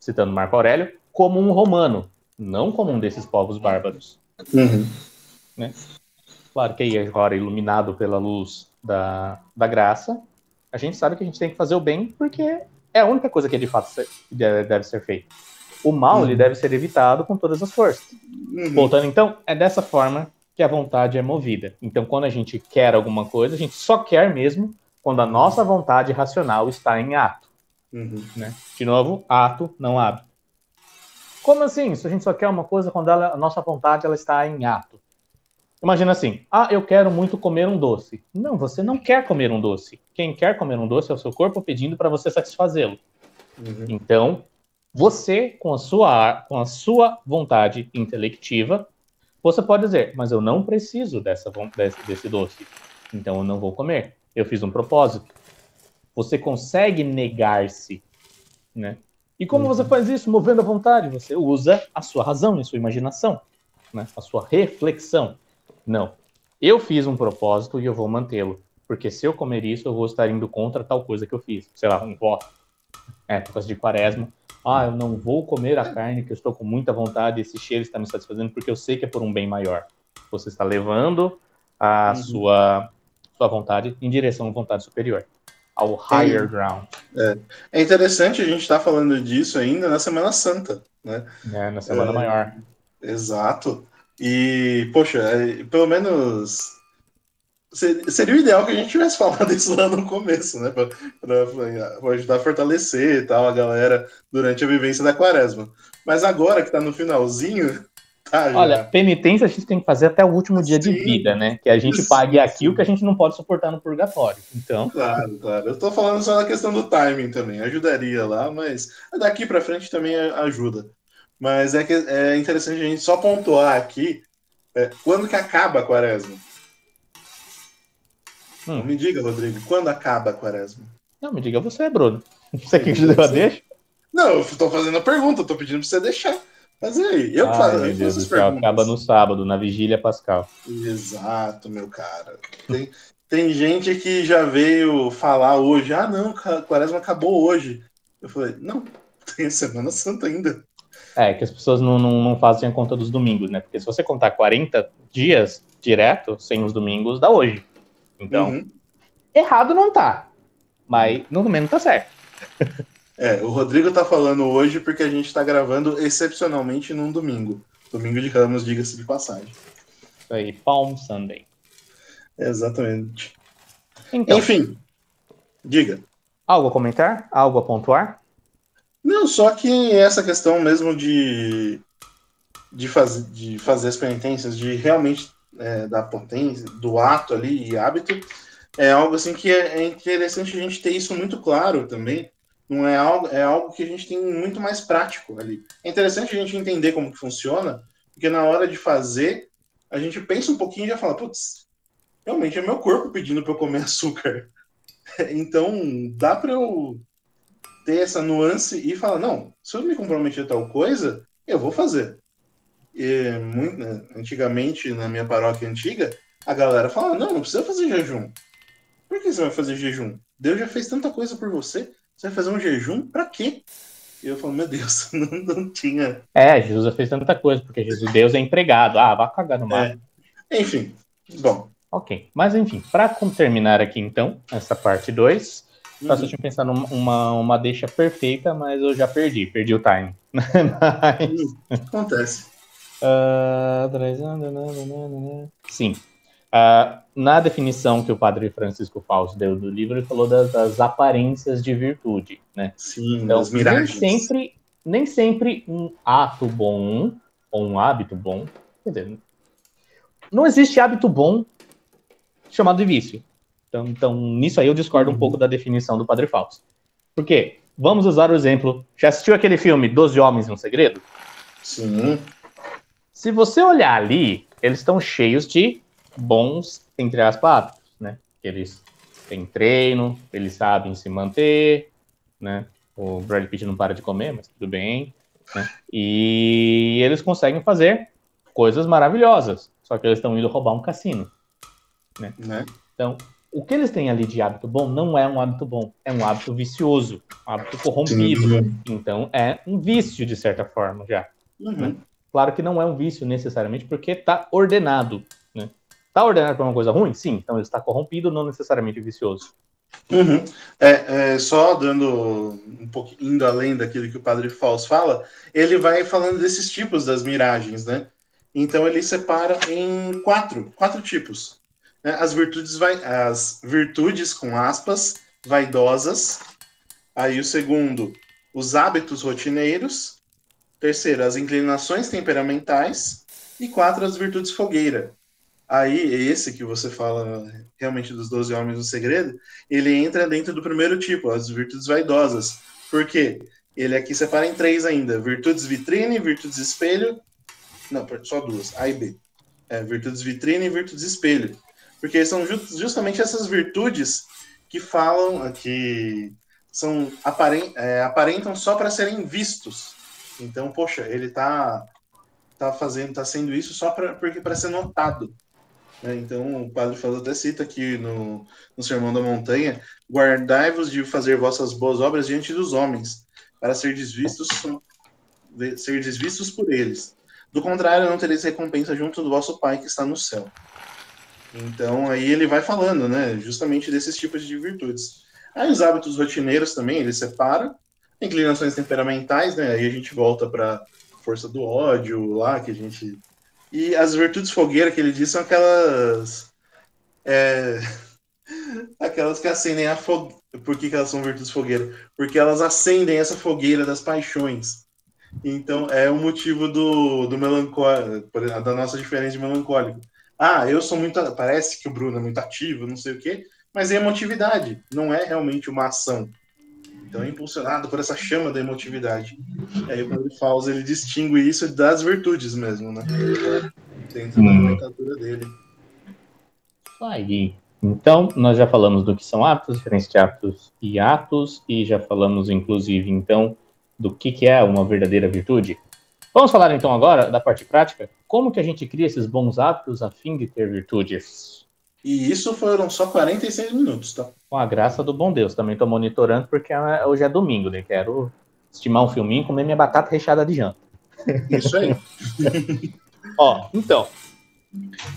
citando Marco Aurélio, como um romano, não como um desses povos bárbaros. Uhum. Né? Claro que aí agora, iluminado pela luz da, da graça, a gente sabe que a gente tem que fazer o bem porque é a única coisa que de fato deve ser feita. O mal uhum. ele deve ser evitado com todas as forças. Uhum. Voltando então, é dessa forma que a vontade é movida. Então, quando a gente quer alguma coisa, a gente só quer mesmo quando a nossa vontade racional está em ato. Uhum. Né? De novo, ato, não hábito. Como assim? Se a gente só quer uma coisa quando ela, a nossa vontade ela está em ato. Imagina assim, ah, eu quero muito comer um doce. Não, você não quer comer um doce. Quem quer comer um doce é o seu corpo pedindo para você satisfazê-lo. Uhum. Então, você, com a, sua, com a sua vontade intelectiva, você pode dizer, mas eu não preciso dessa, desse, doce, então eu não vou comer. Eu fiz um propósito. Você consegue negar-se, né? E como uhum. você faz isso? Movendo a vontade. Você usa a sua razão e a sua imaginação, né? a sua reflexão. Não. Eu fiz um propósito e eu vou mantê-lo. Porque se eu comer isso, eu vou estar indo contra tal coisa que eu fiz. Sei lá, um voto. Épocas de quaresma. Ah, eu não vou comer a carne que eu estou com muita vontade, esse cheiro está me satisfazendo, porque eu sei que é por um bem maior. Você está levando a uhum. sua, sua vontade em direção à vontade superior, ao higher ground. É. é interessante a gente estar tá falando disso ainda na Semana Santa, né? É, na Semana é, Maior. Exato. E, poxa, é, pelo menos seria o ideal que a gente tivesse falado isso lá no começo, né? Para ajudar a fortalecer e tal a galera durante a vivência da quaresma. Mas agora que tá no finalzinho. Tá, Olha, penitência a gente tem que fazer até o último dia sim, de vida, né? Que a gente sim, pague aqui o que a gente não pode suportar no purgatório. Então. Claro, claro. Eu tô falando só da questão do timing também. Ajudaria lá, mas daqui para frente também ajuda. Mas é que é interessante a gente só pontuar aqui é, quando que acaba a quaresma. Hum. Me diga, Rodrigo, quando acaba a quaresma? Não, me diga você, Bruno. Você que te deu a deixa? Não, eu tô fazendo a pergunta, eu tô pedindo pra você deixar. Mas aí, eu Ai, faço. Meu Deus do céu, acaba no sábado, na vigília pascal. Exato, meu cara. Tem, tem gente que já veio falar hoje, ah não, a quaresma acabou hoje. Eu falei, não, tem a Semana Santa ainda. É, que as pessoas não, não, não fazem a conta dos domingos, né? Porque se você contar 40 dias direto, sem os domingos, dá hoje. Então, uhum. errado não tá. Mas no momento tá certo. É, o Rodrigo tá falando hoje porque a gente tá gravando excepcionalmente num domingo. Domingo de Ramos, diga-se de passagem. Isso aí, Palm Sunday. Exatamente. Então, Enfim, diga. Algo a comentar? Algo a pontuar? Não, só que essa questão mesmo de, de, faz, de fazer as penitências, de realmente é, da potência, do ato ali e hábito, é algo assim que é, é, interessante a gente ter isso muito claro também. Não é algo, é algo que a gente tem muito mais prático ali. É interessante a gente entender como que funciona, porque na hora de fazer, a gente pensa um pouquinho e já fala, putz, realmente é meu corpo pedindo para eu comer açúcar. Então, dá para eu ter essa nuance e falar, não, se eu me comprometer a tal coisa, eu vou fazer. E, muito, né, antigamente, na minha paróquia antiga, a galera fala: não, não precisa fazer jejum. Por que você vai fazer jejum? Deus já fez tanta coisa por você. Você vai fazer um jejum para quê? E eu falo, meu Deus, não, não, tinha. É, Jesus já fez tanta coisa, porque Jesus, Deus é empregado. Ah, vai cagar no mar. É. Enfim, bom. Ok, mas enfim, para terminar aqui então, essa parte 2, uhum. eu tinha pensado numa uma deixa perfeita, mas eu já perdi, perdi o time. mas... Acontece. Uh, sim. Uh, na definição que o padre Francisco Fausto deu do livro, ele falou das, das aparências de virtude, né? Sim, então, das miragens. Nem sempre, nem sempre um ato bom ou um hábito bom, quer dizer, não existe hábito bom chamado de vício. Então, então nisso aí eu discordo um uhum. pouco da definição do padre Fausto. Por quê? Vamos usar o exemplo. Já assistiu aquele filme Doze Homens e um Segredo? Sim. Se você olhar ali, eles estão cheios de bons, entre aspas, hábitos, né? Eles tem treino, eles sabem se manter, né? O Brad Pitt não para de comer, mas tudo bem. Né? E eles conseguem fazer coisas maravilhosas, só que eles estão indo roubar um cassino. Né? né? Então, o que eles têm ali de hábito bom não é um hábito bom, é um hábito vicioso, um hábito corrompido. Então, é um vício, de certa forma, já. Uhum. Né? Claro que não é um vício necessariamente, porque está ordenado. Né? Tá ordenado para uma coisa ruim? Sim. Então, ele está corrompido, não necessariamente vicioso. Uhum. É, é, só dando um pouquinho indo além daquilo que o Padre Fausto fala, ele vai falando desses tipos das miragens, né? Então ele separa em quatro, quatro tipos. Né? As virtudes vai, as virtudes com aspas vaidosas. Aí o segundo, os hábitos rotineiros. Terceiro, as inclinações temperamentais. E quatro, as virtudes fogueira. Aí, esse que você fala realmente dos 12 homens do segredo, ele entra dentro do primeiro tipo, as virtudes vaidosas. Por quê? Ele aqui separa em três ainda: virtudes vitrine, virtudes espelho. Não, só duas, A e B. É, virtudes vitrine e virtudes espelho. Porque são justamente essas virtudes que falam, que são é, aparentam só para serem vistos. Então, poxa, ele tá tá fazendo, tá sendo isso só pra, porque para ser notado. É, então, o padre Fausto até cita aqui no, no Sermão da Montanha: guardai-vos de fazer vossas boas obras diante dos homens, para ser desvistos, ser desvistos por eles. Do contrário, não tereis recompensa junto do vosso Pai que está no céu. Então, aí ele vai falando, né, justamente desses tipos de virtudes. Aí os hábitos rotineiros também, ele separa. Inclinações temperamentais, né, aí a gente volta para força do ódio lá, que a gente e as virtudes fogueiras que ele diz são aquelas. É, aquelas que acendem a fogueira. Por que, que elas são virtudes fogueiras? Porque elas acendem essa fogueira das paixões. Então é o motivo do, do melancólico, da nossa diferença de melancólico. Ah, eu sou muito. Parece que o Bruno é muito ativo, não sei o quê, mas é emotividade, não é realmente uma ação. Então é impulsionado por essa chama da emotividade. E aí o Fausto ele distingue isso das virtudes mesmo, né? Dentro hum. da nomenclatura dele. Aí. Então, nós já falamos do que são atos, diferentes de atos e atos, e já falamos, inclusive, então, do que, que é uma verdadeira virtude. Vamos falar, então, agora da parte prática. Como que a gente cria esses bons hábitos a fim de ter virtudes? E isso foram só 46 minutos, tá? Com a graça do bom Deus. Também estou monitorando porque hoje é domingo, né? Quero estimar um filminho e comer minha batata recheada de janta. Isso aí. Ó, então.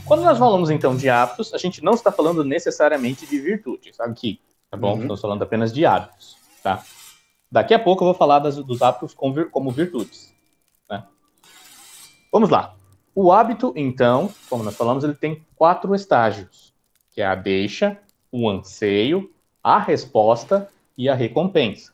Quando nós falamos então de hábitos, a gente não está falando necessariamente de virtudes aqui, tá bom? Uhum. Estamos falando apenas de hábitos, tá? Daqui a pouco eu vou falar das, dos hábitos como virtudes. Né? Vamos lá. O hábito, então, como nós falamos, ele tem quatro estágios que é a deixa, o anseio, a resposta e a recompensa,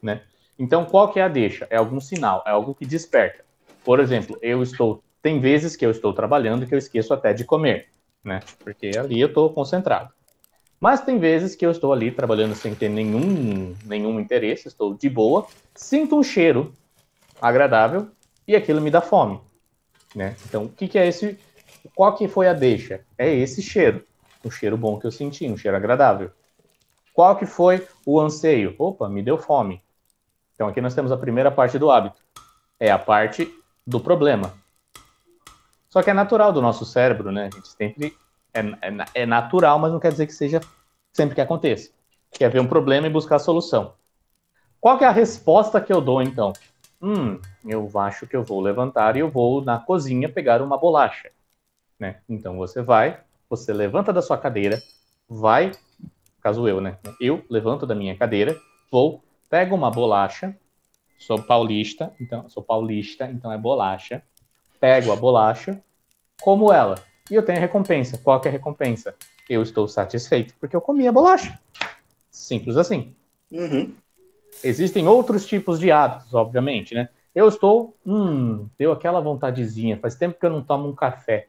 né? Então, qual que é a deixa? É algum sinal, é algo que desperta. Por exemplo, eu estou, tem vezes que eu estou trabalhando que eu esqueço até de comer, né? Porque ali eu estou concentrado. Mas tem vezes que eu estou ali trabalhando sem ter nenhum, nenhum interesse, estou de boa, sinto um cheiro agradável e aquilo me dá fome, né? Então, o que, que é esse? Qual que foi a deixa? É esse cheiro um cheiro bom que eu senti, um cheiro agradável. Qual que foi o anseio? Opa, me deu fome. Então aqui nós temos a primeira parte do hábito. É a parte do problema. Só que é natural do nosso cérebro, né? A gente sempre é, é, é natural, mas não quer dizer que seja sempre que aconteça. Quer ver um problema e buscar a solução. Qual que é a resposta que eu dou então? Hum, eu acho que eu vou levantar e eu vou na cozinha pegar uma bolacha, né? Então você vai, você levanta da sua cadeira, vai, caso eu, né? Eu levanto da minha cadeira, vou, pego uma bolacha, sou paulista, então sou paulista, então é bolacha. Pego a bolacha, como ela, e eu tenho a recompensa. Qual que é a recompensa? Eu estou satisfeito porque eu comi a bolacha. Simples assim. Uhum. Existem outros tipos de hábitos, obviamente, né? Eu estou, hum, deu aquela vontadezinha. Faz tempo que eu não tomo um café.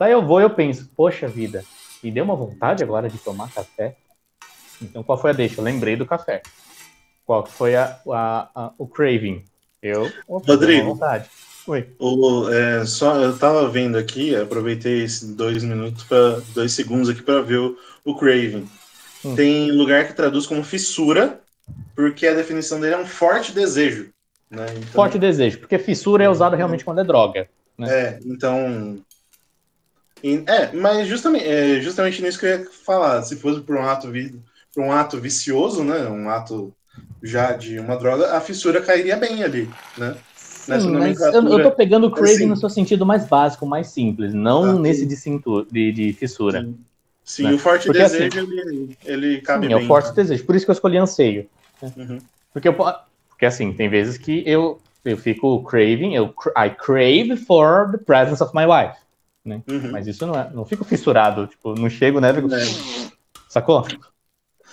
Daí eu vou e eu penso, poxa vida, me deu uma vontade agora de tomar café. Então qual foi a deixa? Eu lembrei do café. Qual foi a, a, a o craving? Eu Rodrigo, vontade. Oi. O, é, só, eu tava vendo aqui, aproveitei esses dois minutos para dois segundos aqui para ver o, o craving. Hum. Tem lugar que traduz como fissura, porque a definição dele é um forte desejo. Né? Então, forte desejo, porque fissura é usado realmente quando é droga. Né? É, então. É, mas justamente, é justamente nisso que eu ia falar. Se fosse por um ato, por um ato vicioso, né? Um ato já de uma droga, a fissura cairia bem ali, né? Sim, mas eu, eu tô pegando o craving assim, no seu sentido mais básico, mais simples, não ah, nesse de, cintura, de, de fissura. Sim, sim né? o forte Porque, desejo, assim, ele, ele cabe sim, bem. é o forte né? desejo, por isso que eu escolhi anseio. Uhum. Porque, eu, porque assim, tem vezes que eu, eu fico craving, eu I crave for the presence of my wife. Né? Uhum. Mas isso não é, não fico fissurado, tipo, não chego, né? Fico, é. Sacou?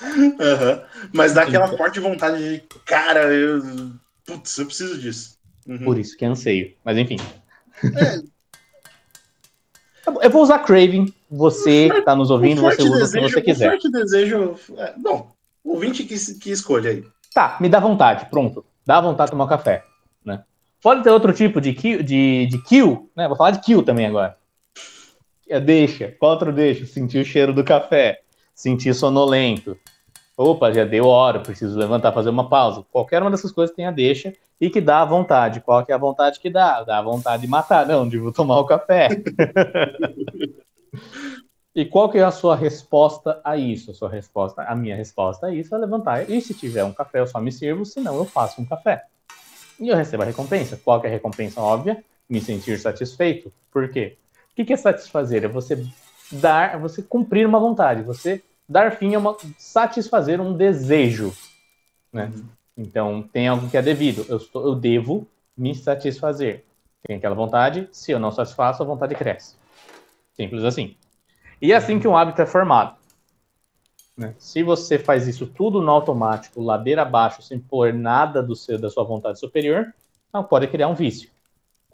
Uhum. Mas dá aquela então. forte vontade de, cara, eu, putz, eu preciso disso. Uhum. Por isso que é anseio. Mas enfim. É. Eu vou usar Craving. Você que está nos ouvindo, você usa desejo, se você quiser. forte desejo. É, bom, o ouvinte que, que escolha aí. Tá, me dá vontade, pronto. Dá vontade de tomar café. Né? Pode ter outro tipo de kill, de, de kill, né? Vou falar de kill também agora. É deixa. Outro deixa? Sentir o cheiro do café. Sentir sonolento. Opa, já deu hora, preciso levantar, fazer uma pausa. Qualquer uma dessas coisas tem a deixa e que dá a vontade. Qual que é a vontade que dá? Dá a vontade de matar, não, de tomar o café. e qual que é a sua resposta a isso? A sua resposta, a minha resposta a isso é levantar. E se tiver um café, eu só me sirvo, senão eu faço um café. E eu recebo a recompensa. Qual que é a recompensa óbvia? Me sentir satisfeito. Por quê? O que, que é satisfazer? É você dar, é você cumprir uma vontade, você dar fim a uma, satisfazer um desejo, né? Uhum. Então, tem algo que é devido. Eu, estou, eu devo me satisfazer. Tem aquela vontade, se eu não satisfaço, a vontade cresce. Simples assim. E é assim que um hábito é formado. Né? Se você faz isso tudo no automático, ladeira abaixo, sem pôr nada do seu, da sua vontade superior, pode criar um vício,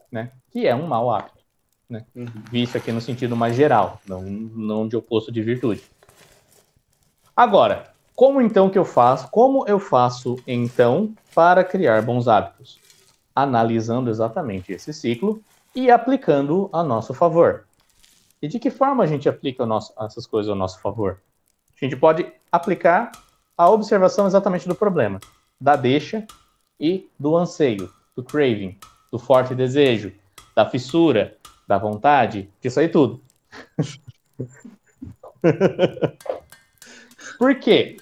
né? que é um mau hábito. Né? Uhum. Vício aqui no sentido mais geral, não, não de oposto de virtude. Agora, como então que eu faço? Como eu faço então para criar bons hábitos? Analisando exatamente esse ciclo e aplicando a nosso favor. E de que forma a gente aplica nosso, essas coisas ao nosso favor? A gente pode aplicar a observação exatamente do problema, da deixa e do anseio, do craving, do forte desejo, da fissura, da vontade, disso aí tudo. Por quê?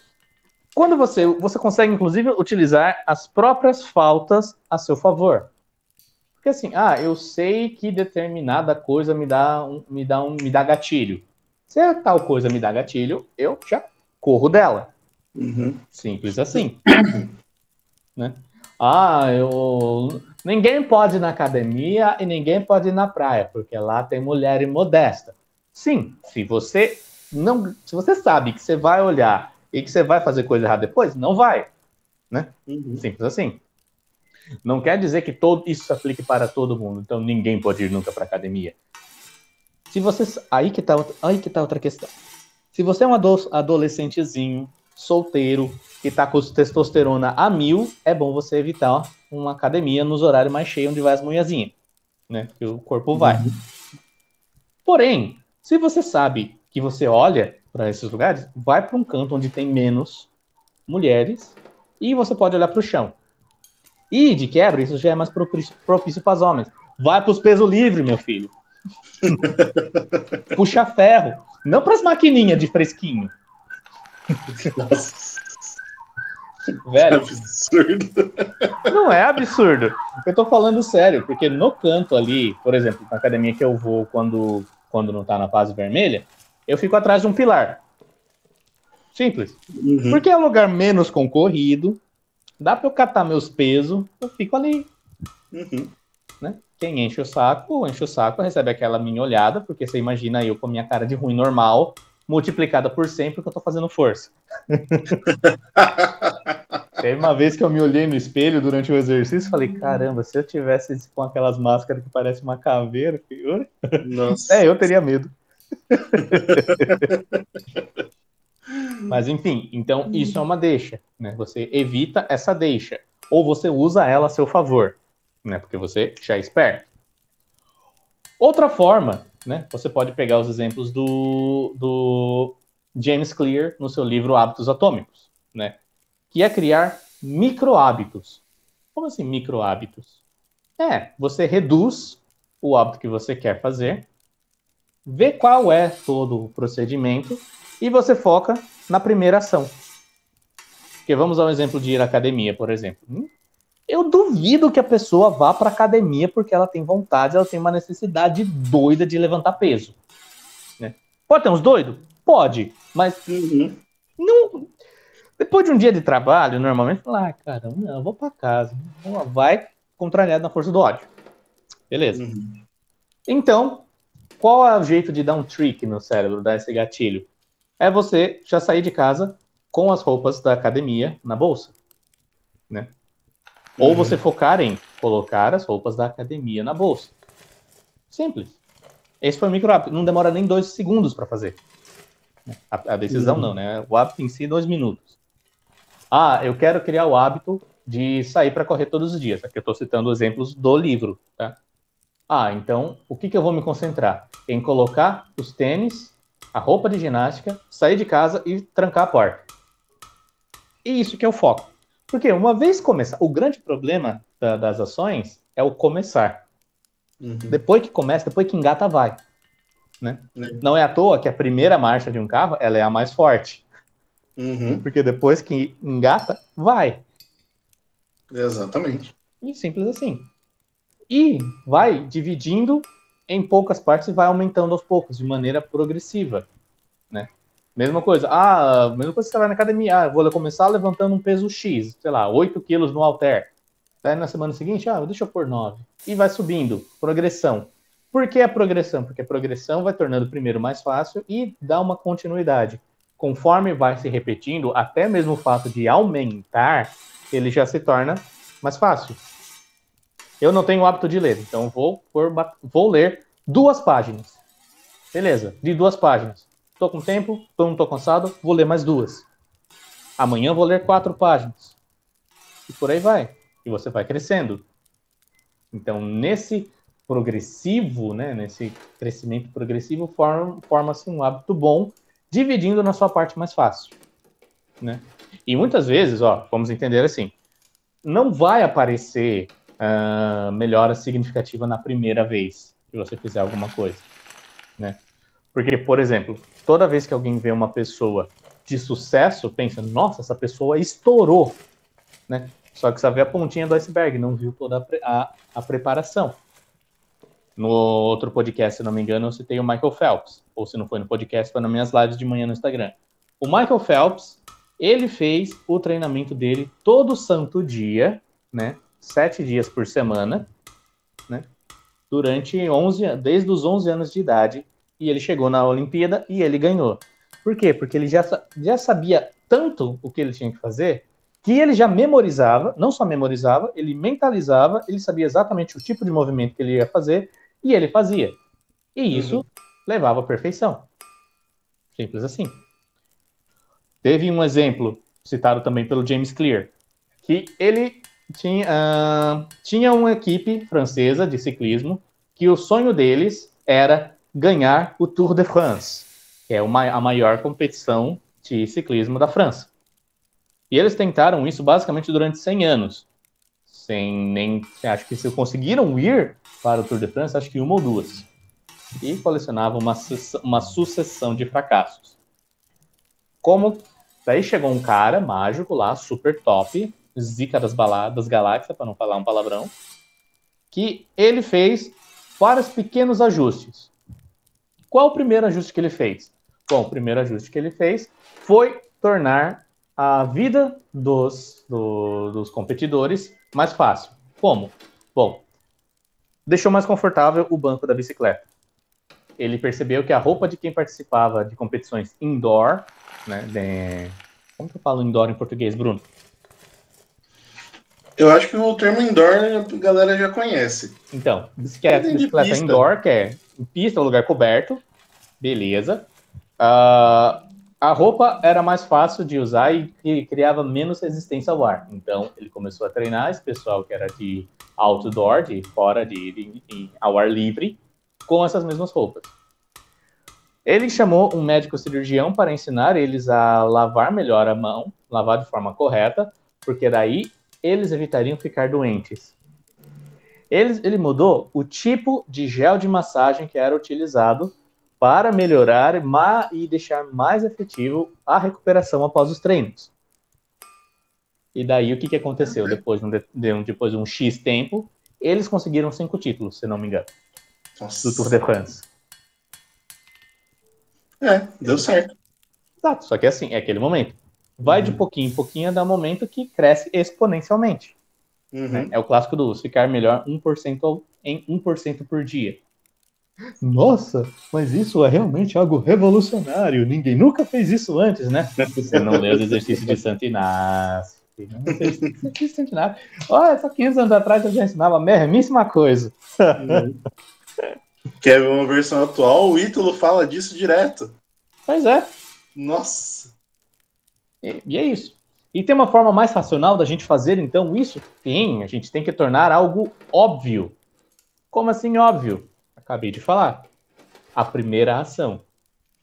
Quando você, você consegue, inclusive, utilizar as próprias faltas a seu favor. Porque assim, ah, eu sei que determinada coisa me dá um, me dá um, me dá gatilho. Se a tal coisa me dá gatilho, eu já corro dela. Uhum. Simples assim. né? Ah, eu ninguém pode ir na academia e ninguém pode ir na praia, porque lá tem mulher imodesta. Sim, se você não, se você sabe que você vai olhar e que você vai fazer coisa errada depois, não vai. Né? Uhum. Simples assim. Não quer dizer que todo isso se aplique para todo mundo. Então ninguém pode ir nunca para academia. Se você aí que tá aí que tá outra questão. Se você é um adolescentezinho, solteiro, que tá com testosterona a mil, é bom você evitar uma academia nos horários mais cheios onde vai as mulherzinhas, né? Que o corpo vai. Uhum. Porém, se você sabe que você olha para esses lugares, vai para um canto onde tem menos mulheres e você pode olhar para o chão. E, de quebra, isso já é mais propício, propício para os homens. Vai para os pesos livres, meu filho. Puxa ferro. Não para as maquininhas de fresquinho. Nossa. Velho. É absurdo. Não é absurdo. Eu tô falando sério, porque no canto ali, por exemplo, na academia que eu vou quando, quando não tá na fase vermelha, eu fico atrás de um pilar. Simples. Uhum. Porque é um lugar menos concorrido, dá para eu catar meus pesos, eu fico ali. Uhum. Né? Quem enche o saco, enche o saco, recebe aquela minha olhada, porque você imagina eu com a minha cara de ruim normal, multiplicada por 100 porque eu tô fazendo força. Teve uma vez que eu me olhei no espelho durante o exercício e falei, caramba, se eu tivesse com aquelas máscaras que parece uma caveira, Nossa. é, eu teria medo. Mas enfim, então isso é uma deixa, né? Você evita essa deixa ou você usa ela a seu favor, né? Porque você já é esperto. Outra forma, né? Você pode pegar os exemplos do, do James Clear no seu livro Hábitos Atômicos, né? Que é criar micro hábitos. Como assim micro hábitos? É, você reduz o hábito que você quer fazer, vê qual é todo o procedimento e você foca na primeira ação. Porque vamos ao exemplo de ir à academia, por exemplo. Eu duvido que a pessoa vá para academia porque ela tem vontade, ela tem uma necessidade doida de levantar peso. Né? Pode ter uns doidos? Pode, mas uhum. não. Depois de um dia de trabalho, normalmente, fala, ah, cara, não, eu vou para casa. Vai contrariado na força do ódio. Beleza. Uhum. Então, qual é o jeito de dar um trick no cérebro, dar esse gatilho? É você já sair de casa com as roupas da academia na bolsa? Ou uhum. você focar em colocar as roupas da academia na bolsa. Simples. Esse foi o micro hábito. Não demora nem dois segundos para fazer. A, a decisão uhum. não, né? O hábito em si, dois minutos. Ah, eu quero criar o hábito de sair para correr todos os dias. Aqui eu estou citando exemplos do livro, tá? Ah, então o que, que eu vou me concentrar? Em colocar os tênis, a roupa de ginástica, sair de casa e trancar a porta. E isso que é o foco. Porque uma vez começar, o grande problema da, das ações é o começar. Uhum. Depois que começa, depois que engata, vai. Né? Uhum. Não é à toa que a primeira marcha de um carro ela é a mais forte. Uhum. Porque depois que engata, vai. Exatamente. E simples assim. E vai dividindo em poucas partes e vai aumentando aos poucos, de maneira progressiva? Mesma coisa. Ah, mesma coisa que você vai na academia. Ah, vou começar levantando um peso X, sei lá, 8 quilos no halter. Daí na semana seguinte, ah, deixa eu pôr 9. E vai subindo. Progressão. Por que a progressão? Porque a progressão vai tornando primeiro mais fácil e dá uma continuidade. Conforme vai se repetindo, até mesmo o fato de aumentar ele já se torna mais fácil. Eu não tenho o hábito de ler, então vou, por, vou ler duas páginas. Beleza, de duas páginas. Estou com tempo, tô, não estou cansado, vou ler mais duas. Amanhã vou ler quatro páginas. E por aí vai. E você vai crescendo. Então, nesse progressivo, né, nesse crescimento progressivo, forma-se um hábito bom, dividindo na sua parte mais fácil. Né? E muitas vezes, ó, vamos entender assim, não vai aparecer uh, melhora significativa na primeira vez que você fizer alguma coisa, né? Porque, por exemplo, toda vez que alguém vê uma pessoa de sucesso, pensa, nossa, essa pessoa estourou, né? Só que só vê a pontinha do iceberg, não viu toda a, a, a preparação. No outro podcast, se não me engano, eu citei o Michael Phelps. Ou se não foi no podcast, foi nas minhas lives de manhã no Instagram. O Michael Phelps, ele fez o treinamento dele todo santo dia, né? Sete dias por semana, né? Durante 11, desde os 11 anos de idade. E ele chegou na Olimpíada e ele ganhou. Por quê? Porque ele já, já sabia tanto o que ele tinha que fazer que ele já memorizava, não só memorizava, ele mentalizava, ele sabia exatamente o tipo de movimento que ele ia fazer e ele fazia. E isso uhum. levava à perfeição. Simples assim. Teve um exemplo citado também pelo James Clear, que ele tinha, uh, tinha uma equipe francesa de ciclismo que o sonho deles era ganhar o Tour de France, que é uma, a maior competição de ciclismo da França. E eles tentaram isso basicamente durante 100 anos, sem nem, acho que se conseguiram ir para o Tour de France, acho que uma ou duas, e colecionavam uma, uma sucessão de fracassos. Como Daí chegou um cara mágico lá, super top, zica das baladas, galáxias, para não falar um palavrão, que ele fez vários pequenos ajustes. Qual o primeiro ajuste que ele fez? Bom, o primeiro ajuste que ele fez foi tornar a vida dos, do, dos competidores mais fácil. Como? Bom, deixou mais confortável o banco da bicicleta. Ele percebeu que a roupa de quem participava de competições indoor né? De... Como que eu falo indoor em português, Bruno? Eu acho que o termo indoor a galera já conhece. Então, bicicleta, bicicleta indoor, que é pista, lugar coberto, beleza. Uh, a roupa era mais fácil de usar e, e, criava menos resistência ao ar. Então, ele começou a treinar esse pessoal que era de outdoor, de fora, de, de, de ao ar livre, com essas mesmas roupas. Ele chamou um médico cirurgião para ensinar eles a lavar melhor a mão, lavar de forma correta, porque daí eles evitariam ficar doentes. Ele, ele mudou o tipo de gel de massagem que era utilizado para melhorar e deixar mais efetivo a recuperação após os treinos. E daí o que, que aconteceu? Depois de, um, depois de um X tempo, eles conseguiram cinco títulos, se não me engano, Nossa. do Tour de France. É, deu certo. Exato, só que assim, é aquele momento. Vai uhum. de pouquinho em pouquinho a dar um momento que cresce exponencialmente. Uhum. Né? É o clássico do ficar melhor 1% em 1% por dia. Nossa, mas isso é realmente algo revolucionário. Ninguém nunca fez isso antes, né? Você não leu o exercício de Santo Inácio. Não exercício de Santo Inácio. Olha, só 500 anos atrás eu já ensinava a mesmíssima coisa. Uhum. Quer ver uma versão atual? O Ítalo fala disso direto. Pois é. Nossa. E, e, é isso. E tem uma forma mais racional da gente fazer, então, isso? Tem. A gente tem que tornar algo óbvio. Como assim óbvio? Acabei de falar. A primeira ação.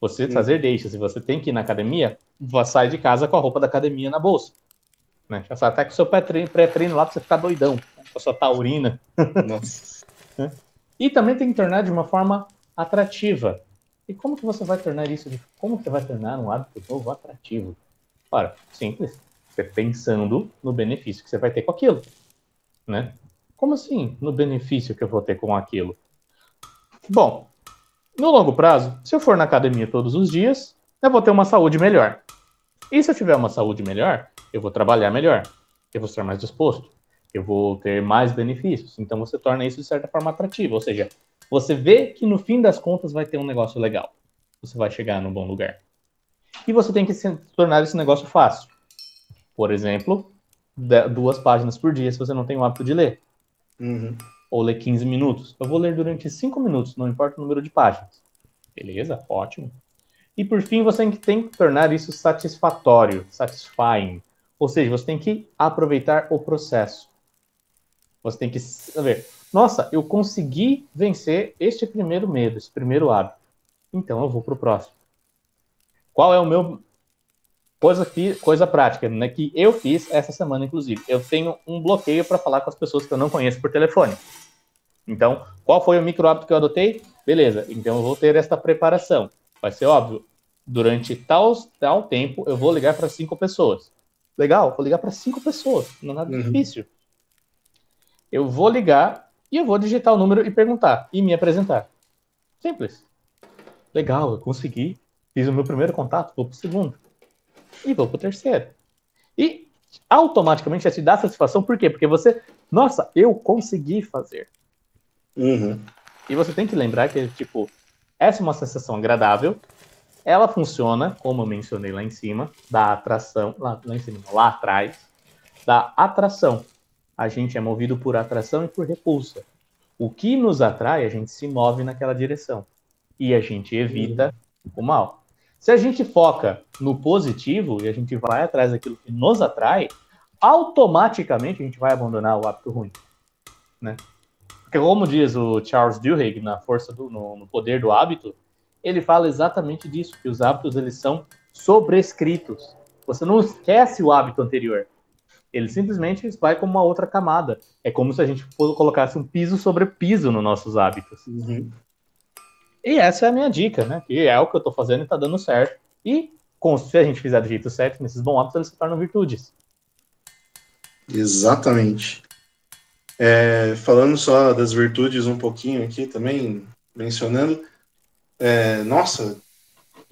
Você hum. fazer deixas e você tem que ir na academia, sai de casa com a roupa da academia na bolsa. Né? Já sai até com o seu pré-treino lá pra você ficar doidão. Com a sua taurina. Nossa. E também tem que tornar de uma forma atrativa. E como que você vai tornar isso? Como que vai tornar um hábito novo atrativo? Ora, simples. Você pensando no benefício que você vai ter com aquilo, né? Como assim, no benefício que eu vou ter com aquilo? Bom, no longo prazo, se eu for na academia todos os dias, eu vou ter uma saúde melhor. E se eu tiver uma saúde melhor, eu vou trabalhar melhor, eu vou estar mais disposto, eu vou ter mais benefícios. Então você torna isso de certa forma atrativo, ou seja, você vê que no fim das contas vai ter um negócio legal. Você vai chegar num bom lugar. E você tem que tornar esse negócio fácil. Por exemplo, duas páginas por dia se você não tem o hábito de ler. Uhum. Ou ler 15 minutos. Eu vou ler durante 5 minutos, não importa o número de páginas. Beleza? Ótimo. E por fim, você tem que tornar isso satisfatório, satisfying. Ou seja, você tem que aproveitar o processo. Você tem que saber, nossa, eu consegui vencer este primeiro medo, esse primeiro hábito. Então eu vou para o próximo. Qual é o meu coisa coisa prática, né, que eu fiz essa semana inclusive. Eu tenho um bloqueio para falar com as pessoas que eu não conheço por telefone. Então, qual foi o micro hábito que eu adotei? Beleza, então eu vou ter esta preparação. Vai ser óbvio, durante tal, tal tempo eu vou ligar para cinco pessoas. Legal, vou ligar para cinco pessoas, não é nada uhum. difícil. Eu vou ligar e eu vou digitar o número e perguntar e me apresentar. Simples. Legal, eu consegui. Fiz o meu primeiro contato, vou para o segundo. E vou para o terceiro. E automaticamente já te dá satisfação, por quê? Porque você, nossa, eu consegui fazer. Uhum. E você tem que lembrar que, tipo, essa é uma sensação agradável. Ela funciona, como eu mencionei lá em cima, da atração, lá, lá em cima, lá atrás, da atração a gente é movido por atração e por repulsa. O que nos atrai, a gente se move naquela direção. E a gente evita o mal. Se a gente foca no positivo e a gente vai atrás daquilo que nos atrai, automaticamente a gente vai abandonar o hábito ruim. Né? Porque, como diz o Charles Duhigg na força do, no, no poder do hábito, ele fala exatamente disso, que os hábitos eles são sobrescritos. Você não esquece o hábito anterior, ele simplesmente vai como uma outra camada. É como se a gente colocasse um piso sobre piso nos nossos hábitos. Uhum. E essa é a minha dica, né? Que é o que eu estou fazendo e está dando certo. E se a gente fizer do jeito certo, nesses bons hábitos, eles se tornam virtudes. Exatamente. É, falando só das virtudes um pouquinho aqui também, mencionando, é, nossa,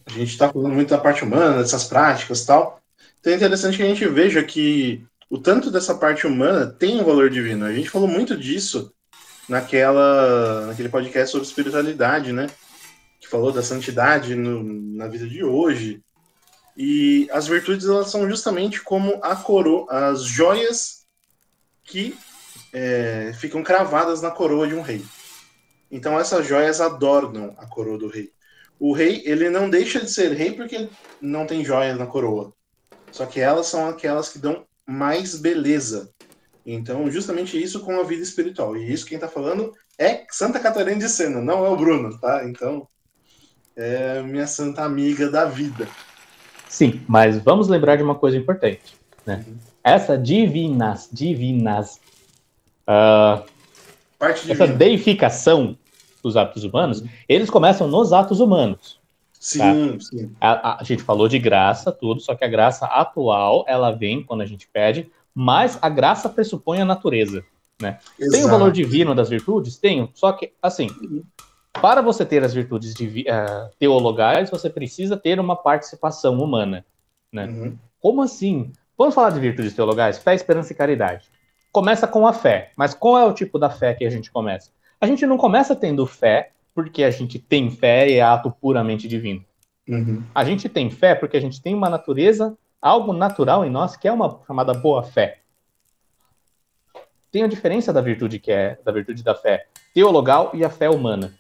a gente está falando muito da parte humana, dessas práticas tal. Então é interessante que a gente veja que o tanto dessa parte humana tem um valor divino. A gente falou muito disso naquela, naquele podcast sobre espiritualidade, né? Que falou da santidade no, na vida de hoje. E as virtudes elas são justamente como a coroa, as joias que é, ficam cravadas na coroa de um rei. Então essas joias adornam a coroa do rei. O rei ele não deixa de ser rei porque não tem joias na coroa. Só que elas são aquelas que dão mais beleza. Então, justamente isso com a vida espiritual. E isso quem está falando é Santa Catarina de Sena, não é o Bruno, tá? Então, é minha santa amiga da vida. Sim, mas vamos lembrar de uma coisa importante, né? Essa divinas, divinas, uh, essa deificação dos hábitos humanos, uhum. eles começam nos atos humanos. Sim, tá? sim. A, a, gente falou de graça, tudo, só que a graça atual, ela vem quando a gente pede, mas a graça pressupõe a natureza, né? Tem o valor divino das virtudes? Tenho, só que, assim, para você ter as virtudes de, uh, teologais, você precisa ter uma participação humana, né? Uhum. Como assim? Vamos falar de virtudes teologais? Fé, esperança e caridade. Começa com a fé, mas qual é o tipo da fé que a gente começa? A gente não começa tendo fé porque a gente tem fé e é ato puramente divino. Uhum. A gente tem fé porque a gente tem uma natureza, algo natural em nós que é uma chamada boa fé. Tem a diferença da virtude que é da virtude da fé teologal e a fé humana.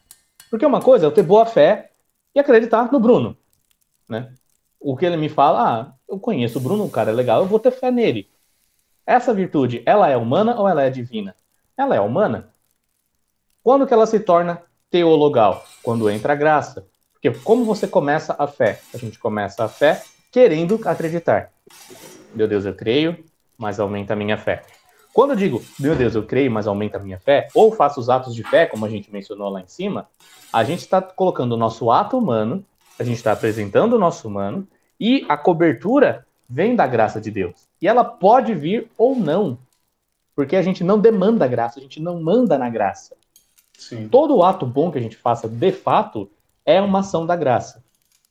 Porque uma coisa é eu ter boa fé e acreditar no Bruno, né? O que ele me fala, ah, eu conheço o Bruno, o cara é legal, eu vou ter fé nele. Essa virtude, ela é humana ou ela é divina? Ela é humana. Quando que ela se torna teologal? Quando entra a graça. Porque como você começa a fé? A gente começa a fé querendo acreditar. Meu Deus, eu creio, mas aumenta a minha fé. Quando eu digo, meu Deus, eu creio, mas aumenta a minha fé, ou faço os atos de fé, como a gente mencionou lá em cima, a gente está colocando o nosso ato humano, a gente está apresentando o nosso humano, e a cobertura vem da graça de Deus. E ela pode vir ou não, porque a gente não demanda graça, a gente não manda na graça. Sim. Todo ato bom que a gente faça, de fato, é uma ação da graça,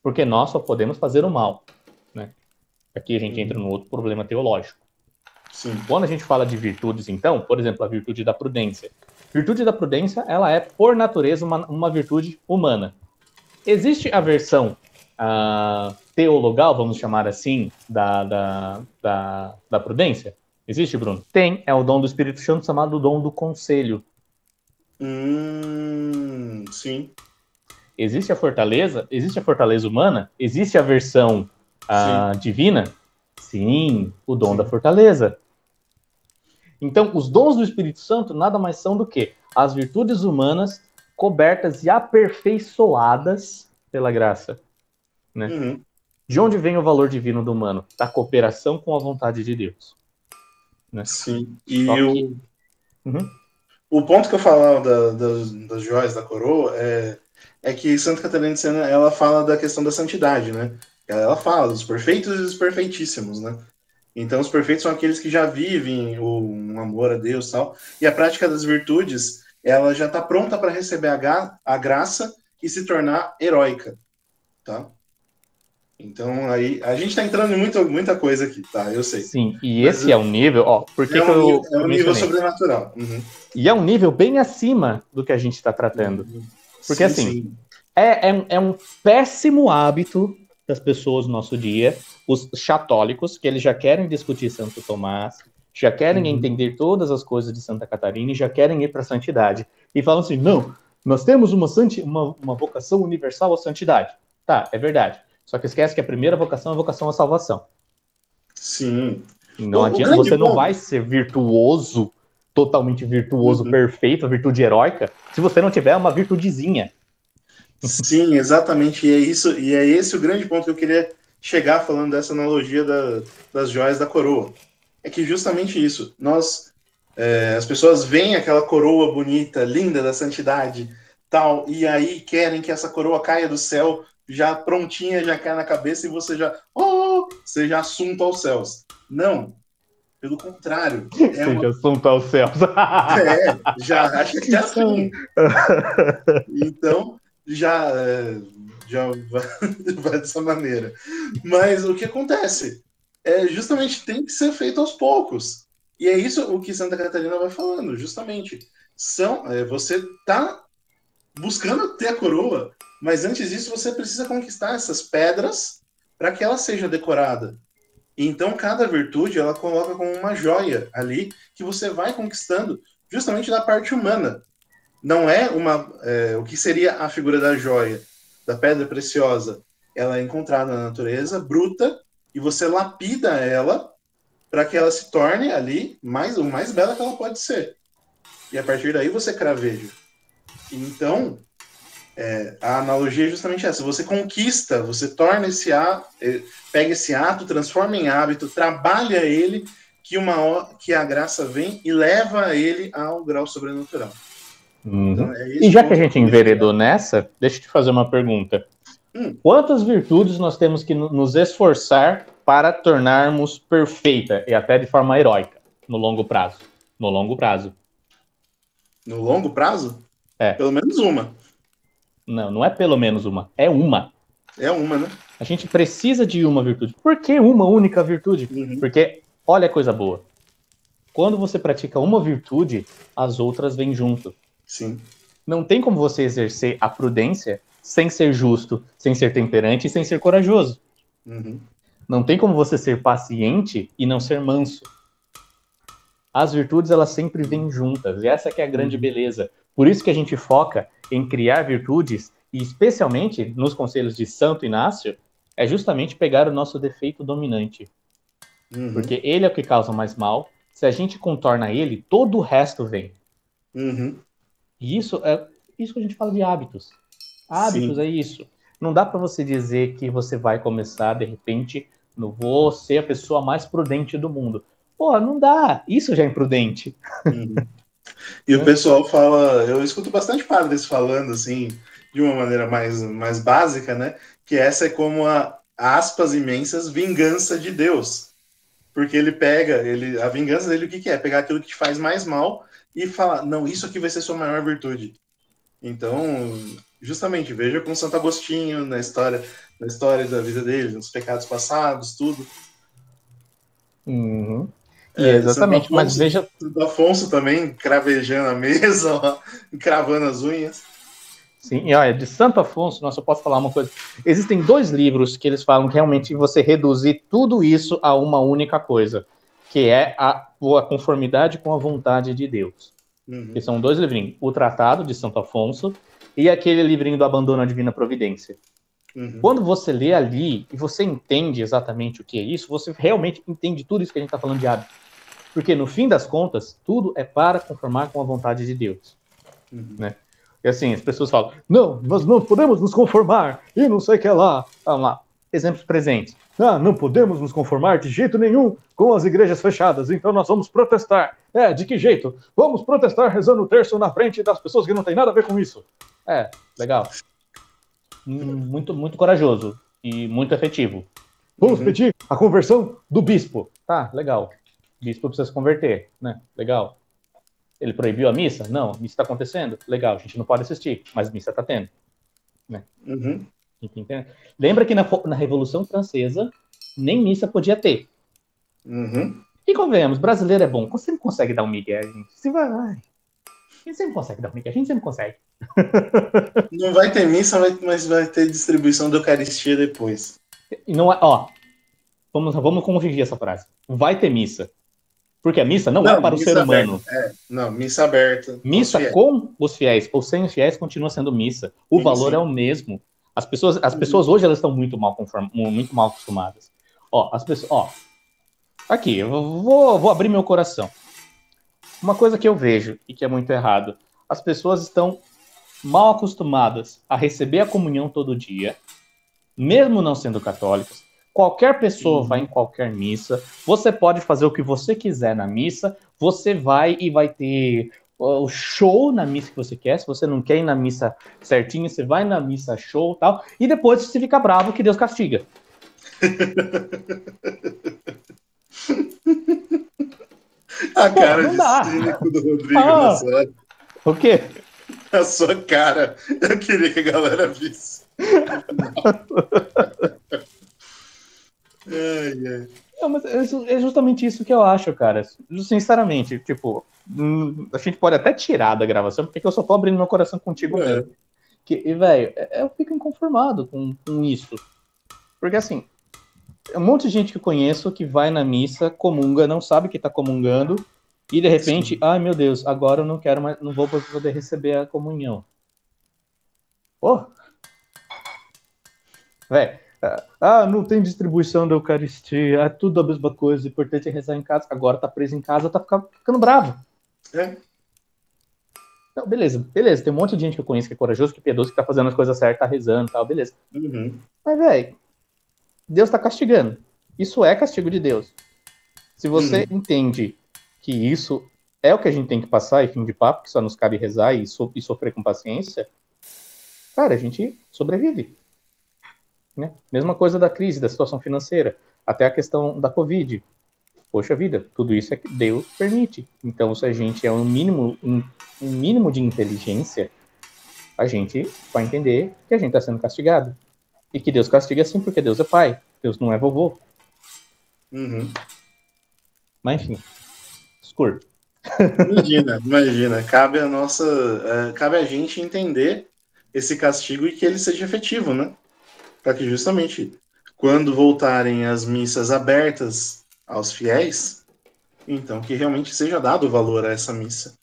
porque nós só podemos fazer o mal. Aqui a gente entra no outro problema teológico. Sim. Quando a gente fala de virtudes, então, por exemplo, a virtude da prudência. Virtude da prudência, ela é, por natureza, uma, uma virtude humana. Existe a versão uh, teologal, vamos chamar assim, da, da, da, da prudência? Existe, Bruno? Tem, é o dom do Espírito Santo chamado dom do conselho. Hum, sim. Existe a fortaleza? Existe a fortaleza humana? Existe a versão uh, divina? Sim, o dom sim. da fortaleza. Então, os dons do Espírito Santo nada mais são do que as virtudes humanas cobertas e aperfeiçoadas pela graça. Né? Uhum. De onde vem o valor divino do humano? Da cooperação com a vontade de Deus. Né? Sim. E o... Uhum. o ponto que eu falava da, das, das joias da coroa é, é que Santa Catarina de Sena ela fala da questão da santidade, né? Ela fala dos perfeitos e dos perfeitíssimos, né? Então, os perfeitos são aqueles que já vivem o um amor a Deus tal. E a prática das virtudes, ela já está pronta para receber a, a graça e se tornar heróica, tá? Então, aí, a gente está entrando em muita, muita coisa aqui, tá? Eu sei. Sim, e Mas, esse é um nível, ó, por que, é um, que eu. Nível, é um nível sobrenatural. Uhum. E é um nível bem acima do que a gente está tratando. Uhum. Porque, sim, assim, sim. É, é, é um péssimo hábito das pessoas no nosso dia, os chatólicos, que eles já querem discutir Santo Tomás, já querem uhum. entender todas as coisas de Santa Catarina e já querem ir para a santidade. E falam assim: não, nós temos uma, santi uma, uma vocação universal à santidade. Tá, é verdade. Só que esquece que a primeira vocação é a vocação à salvação. Sim. Não o, adianta, você não vai ser virtuoso, totalmente virtuoso, uhum. perfeito, virtude heróica, se você não tiver uma virtudezinha. Sim, exatamente. E é isso, e é esse o grande ponto que eu queria chegar falando dessa analogia da, das joias da coroa. É que justamente isso. Nós, é, as pessoas veem aquela coroa bonita, linda da santidade, tal, e aí querem que essa coroa caia do céu, já prontinha, já cai na cabeça e você já, oh, você já assunto aos céus. Não. Pelo contrário. É uma... assunto aos céus. é, já acha que é assim. Então, já, é, já vai, dessa maneira. Mas o que acontece? É justamente tem que ser feito aos poucos. E é isso o que Santa Catarina vai falando, justamente. São, é, você tá buscando ter a coroa, mas antes disso você precisa conquistar essas pedras para que ela seja decorada. Então cada virtude ela coloca como uma joia ali que você vai conquistando justamente da parte humana não é uma é, o que seria a figura da joia, da pedra preciosa. Ela é encontrada na natureza bruta e você lapida ela para que ela se torne ali mais o mais bela que ela pode ser. E a partir daí você craveja. Então, É, a analogia é justamente essa. Você conquista, você torna esse ato, é, pega esse ato, transforma em hábito, trabalha ele, que uma que a graça vem e leva ele ao grau sobrenatural. Uhum. Então, é e já que a gente enveredou nessa, deixa eu te fazer uma pergunta. Hum. Quantas virtudes nós temos que nos esforçar para tornarmos perfeita e até de forma heróica no longo prazo? No longo prazo. No longo prazo? É. Pelo menos uma. Não, não é pelo menos uma, é uma. É uma, né? A gente precisa de uma virtude. Por que uma única virtude? Uhum. Porque, olha a coisa boa. Quando você pratica uma virtude, as outras vêm junto. Sim. Não tem como você exercer a prudência sem ser justo, sem ser temperante e sem ser corajoso. Uhum. Não tem como você ser paciente e não ser manso. As virtudes, elas sempre vêm juntas. E essa que é a grande uhum. beleza. Por isso que a gente foca em criar virtudes, e especialmente nos conselhos de Santo Inácio, é justamente pegar o nosso defeito dominante. Uhum. Porque ele é o que causa mais mal. Se a gente contorna ele, todo o resto vem. Uhum. E isso é isso que a gente fala de hábitos. Hábitos Sim. é isso. Não dá para você dizer que você vai começar, de repente, no vou ser a pessoa mais prudente do mundo. Pô, não dá. Isso já é imprudente. Uhum. E o pessoal fala, eu escuto bastante padres falando assim, de uma maneira mais, mais básica, né? Que essa é como a aspas imensas vingança de Deus. Porque ele pega, ele, a vingança dele o que, que é? Pegar aquilo que te faz mais mal e falar, não, isso aqui vai ser sua maior virtude. Então, justamente, veja com Santo Agostinho na história, na história da vida dele, nos pecados passados, tudo. Uhum. É, exatamente, Afonso, mas veja. Santo Afonso também cravejando a mesa, ó, cravando as unhas. Sim, e olha, de Santo Afonso, nossa, eu posso falar uma coisa. Existem dois livros que eles falam que realmente você reduzir tudo isso a uma única coisa, que é a, a conformidade com a vontade de Deus. Uhum. Que são dois livrinhos: o Tratado de Santo Afonso e aquele livrinho do Abandono à Divina Providência. Uhum. Quando você lê ali e você entende exatamente o que é isso, você realmente entende tudo isso que a gente está falando de hábito. Porque no fim das contas, tudo é para conformar com a vontade de Deus. Uhum. Né? E assim, as pessoas falam: não, nós não podemos nos conformar e não sei o que lá. Vamos lá. Exemplos presentes. Ah, não podemos nos conformar de jeito nenhum com as igrejas fechadas, então nós vamos protestar. É, de que jeito? Vamos protestar rezando o terço na frente das pessoas que não tem nada a ver com isso. É, legal. Hum, muito, muito corajoso e muito efetivo. Vamos uhum. pedir a conversão do bispo. Tá, legal bispo precisa se converter, né? Legal. Ele proibiu a missa? Não, a missa está acontecendo. Legal, a gente não pode assistir, mas a missa está tendo. Né? Uhum. Lembra que na, na Revolução Francesa nem missa podia ter. Uhum. E convenhamos, brasileiro é bom. Você sempre consegue dar um migué, gente. Se vai. A gente sempre consegue dar um migué, a gente sempre consegue. Não vai ter missa, mas vai ter distribuição da Eucaristia depois. Não é, ó, vamos, vamos corrigir essa frase. Vai ter missa. Porque a missa não, é não é para o ser humano. É, não, missa aberta. Missa com os fiéis ou sem os fiéis continua sendo missa. O sim, valor sim. é o mesmo. As pessoas, as pessoas hoje elas estão muito mal conform, muito mal acostumadas. Ó, as pessoas, ó. Aqui, eu vou, vou abrir meu coração. Uma coisa que eu vejo e que é muito errado. As pessoas estão mal acostumadas a receber a comunhão todo dia, mesmo não sendo católicas, Qualquer pessoa vai em qualquer missa. Você pode fazer o que você quiser na missa. Você vai e vai ter o show na missa que você quer. Se você não quer ir na missa certinho, você vai na missa show tal. E depois você fica bravo que Deus castiga. a cara Pô, de cínico do Rodrigo ah, O quê? A sua cara. Eu queria que a galera visse. Ai, ai. Não, mas é, é justamente isso que eu acho, cara. Sinceramente, tipo, hum, a gente pode até tirar da gravação, porque eu só tô abrindo meu coração contigo é. mesmo. Que, e, velho, é, eu fico inconformado com, com isso. Porque, assim, um monte de gente que eu conheço que vai na missa, comunga, não sabe que tá comungando, e de repente, ai meu Deus, agora eu não quero mais, não vou poder receber a comunhão. Pô! Velho, ah, não tem distribuição da Eucaristia, é tudo a mesma coisa, o importante é rezar em casa. Agora tá preso em casa, tá ficando bravo. É. Não, beleza, beleza. Tem um monte de gente que eu conheço que é corajoso, que é piedoso, que tá fazendo as coisas certas, tá rezando e tal, beleza. Uhum. Mas, velho, Deus tá castigando. Isso é castigo de Deus. Se você entende que isso é o que a gente tem que passar, e fim de papo, que só nos cabe rezar e, so- e sofrer com paciência, cara, a gente sobrevive. Né? Mesma coisa da crise, da situação financeira, até a questão da Covid. Poxa vida, tudo isso é que Deus permite. Então, se a gente é um mínimo, um, um mínimo de inteligência, a gente vai entender que a gente está sendo castigado. E que Deus castiga assim porque Deus é pai, Deus não é vovô. Uhum. Mas enfim, escuro. Imagina, imagina. Cabe a nossa. eh, cabe a gente entender esse castigo e que ele seja efetivo, né? Para que justamente quando voltarem as missas abertas aos fiéis, então que realmente seja dado valor a essa missa.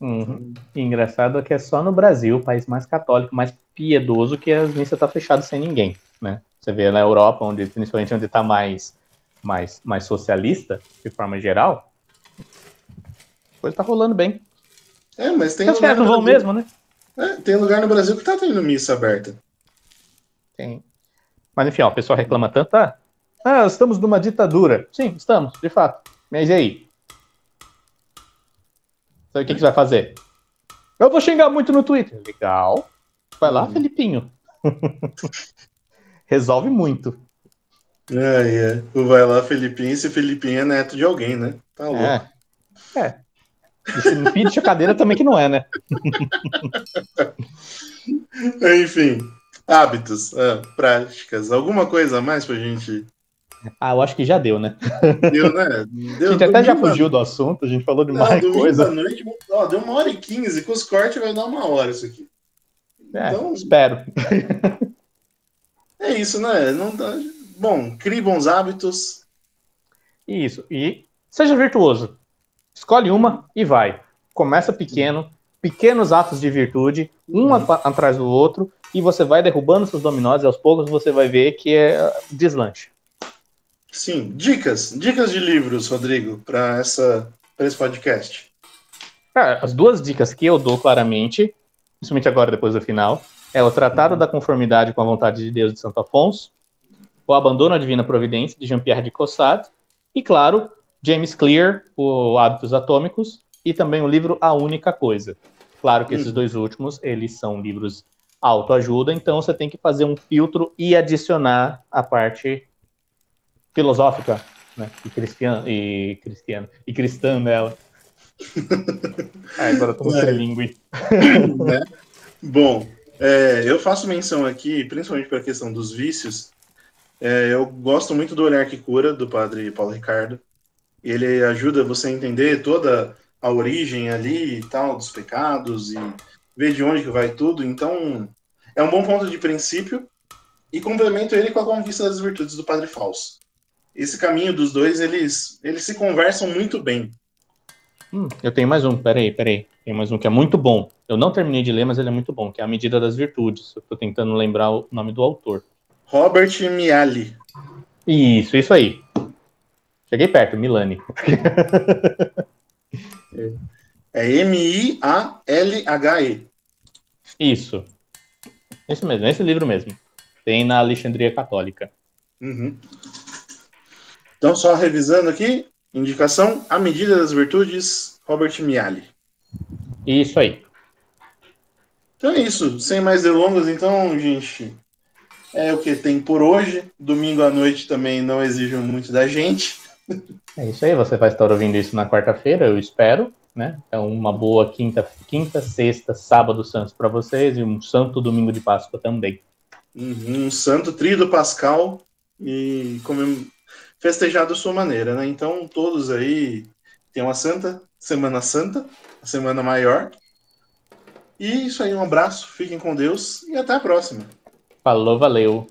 Uhum. Engraçado é que é só no Brasil, o país mais católico, mais piedoso, que as missas tá fechado sem ninguém, né? Você vê na Europa, onde principalmente onde está mais, mais, mais socialista, de forma geral, a coisa tá rolando bem. É, mas tem Os lugar, caras não no vão Brasil, mesmo, né? é, tem lugar no Brasil que tá tendo missa aberta. Tem. Mas enfim, ó, o pessoal reclama tanto, ah, ah, estamos numa ditadura. Sim, estamos, de fato. Mas e aí? Sabe o que, que você vai fazer? Eu vou xingar muito no Twitter. Legal. Vai lá, Uhum. Felipinho. Resolve muito. É, é. O vai lá, Felipinho, esse Felipinho é neto de alguém, né? Tá louco. É. É. Esse filho de cadeira também que não é, né? Enfim, hábitos, é, práticas, alguma coisa a mais pra gente. Ah, eu acho que já deu, né? Deu, né? A Deu, gente até já fugiu do assunto, a gente falou de mais coisa. noite, ó, deu uma hora e quinze, com os cortes vai dar uma hora isso aqui. É, Então- espero. É isso, né? Não dá... Bom, crie bons hábitos. Isso. E seja virtuoso. Escolhe uma e vai. Começa pequeno, pequenos atos de virtude, um atrás do outro, e você vai derrubando seus dominós e aos poucos você vai ver que é deslanche. Sim, dicas, dicas de livros, Rodrigo, para essa para esse podcast. Cara, as duas dicas que eu dou claramente, principalmente agora depois do final, é o Tratado da Conformidade com a Vontade de Deus de Santo Afonso, o Abandono à Divina Providência de Jean-Pierre de Caussade, e claro, James Clear, o Hábitos Atômicos, e também o livro A Única Coisa. Claro que esses Uhum. dois últimos, eles são livros autoajuda, então você tem que fazer um filtro e adicionar a parte filosófica, né, e cristiana, e cristiana, e cristã dela. Ai, agora eu tô É. trilingue. né? Bom, é, eu faço menção aqui, principalmente para a questão dos vícios. é, eu gosto muito do Olhar que Cura, do padre Paulo Ricardo. Ele ajuda você a entender toda a origem ali e tal, dos pecados, e ver de onde que vai tudo. Então, é um bom ponto de princípio. E complemento ele com a Conquista das Virtudes do Padre Falso. Esse caminho dos dois, eles, eles se conversam muito bem. Hum, eu tenho mais um, peraí, peraí. Tem mais um que é muito bom. Eu não terminei de ler, mas ele é muito bom, que é A Medida das Virtudes. Eu tô tentando lembrar o nome do autor. Robert Miali. Isso, isso aí. Cheguei perto, Milani. É M-I-A-L-H-E. Isso. Isso mesmo, esse livro mesmo. Tem na Alexandria Católica. Uhum. Então, só revisando aqui, indicação, A Medida das Virtudes, Robert Miali. Isso aí. Então é isso, sem mais delongas, então, gente, é o que tem por hoje. Domingo à noite também não exige muito da gente. É isso aí, você vai estar ouvindo isso na quarta-feira, eu espero, né? É uma boa quinta, quinta, sexta, sábado santos para vocês e um santo domingo de Páscoa também. Uhum, Um santo tríduo pascal e comem- festejar da sua maneira, né? Então, todos aí tem uma santa, Semana Santa, a Semana Maior. E isso aí, um abraço, fiquem com Deus e até a próxima. Falou, valeu.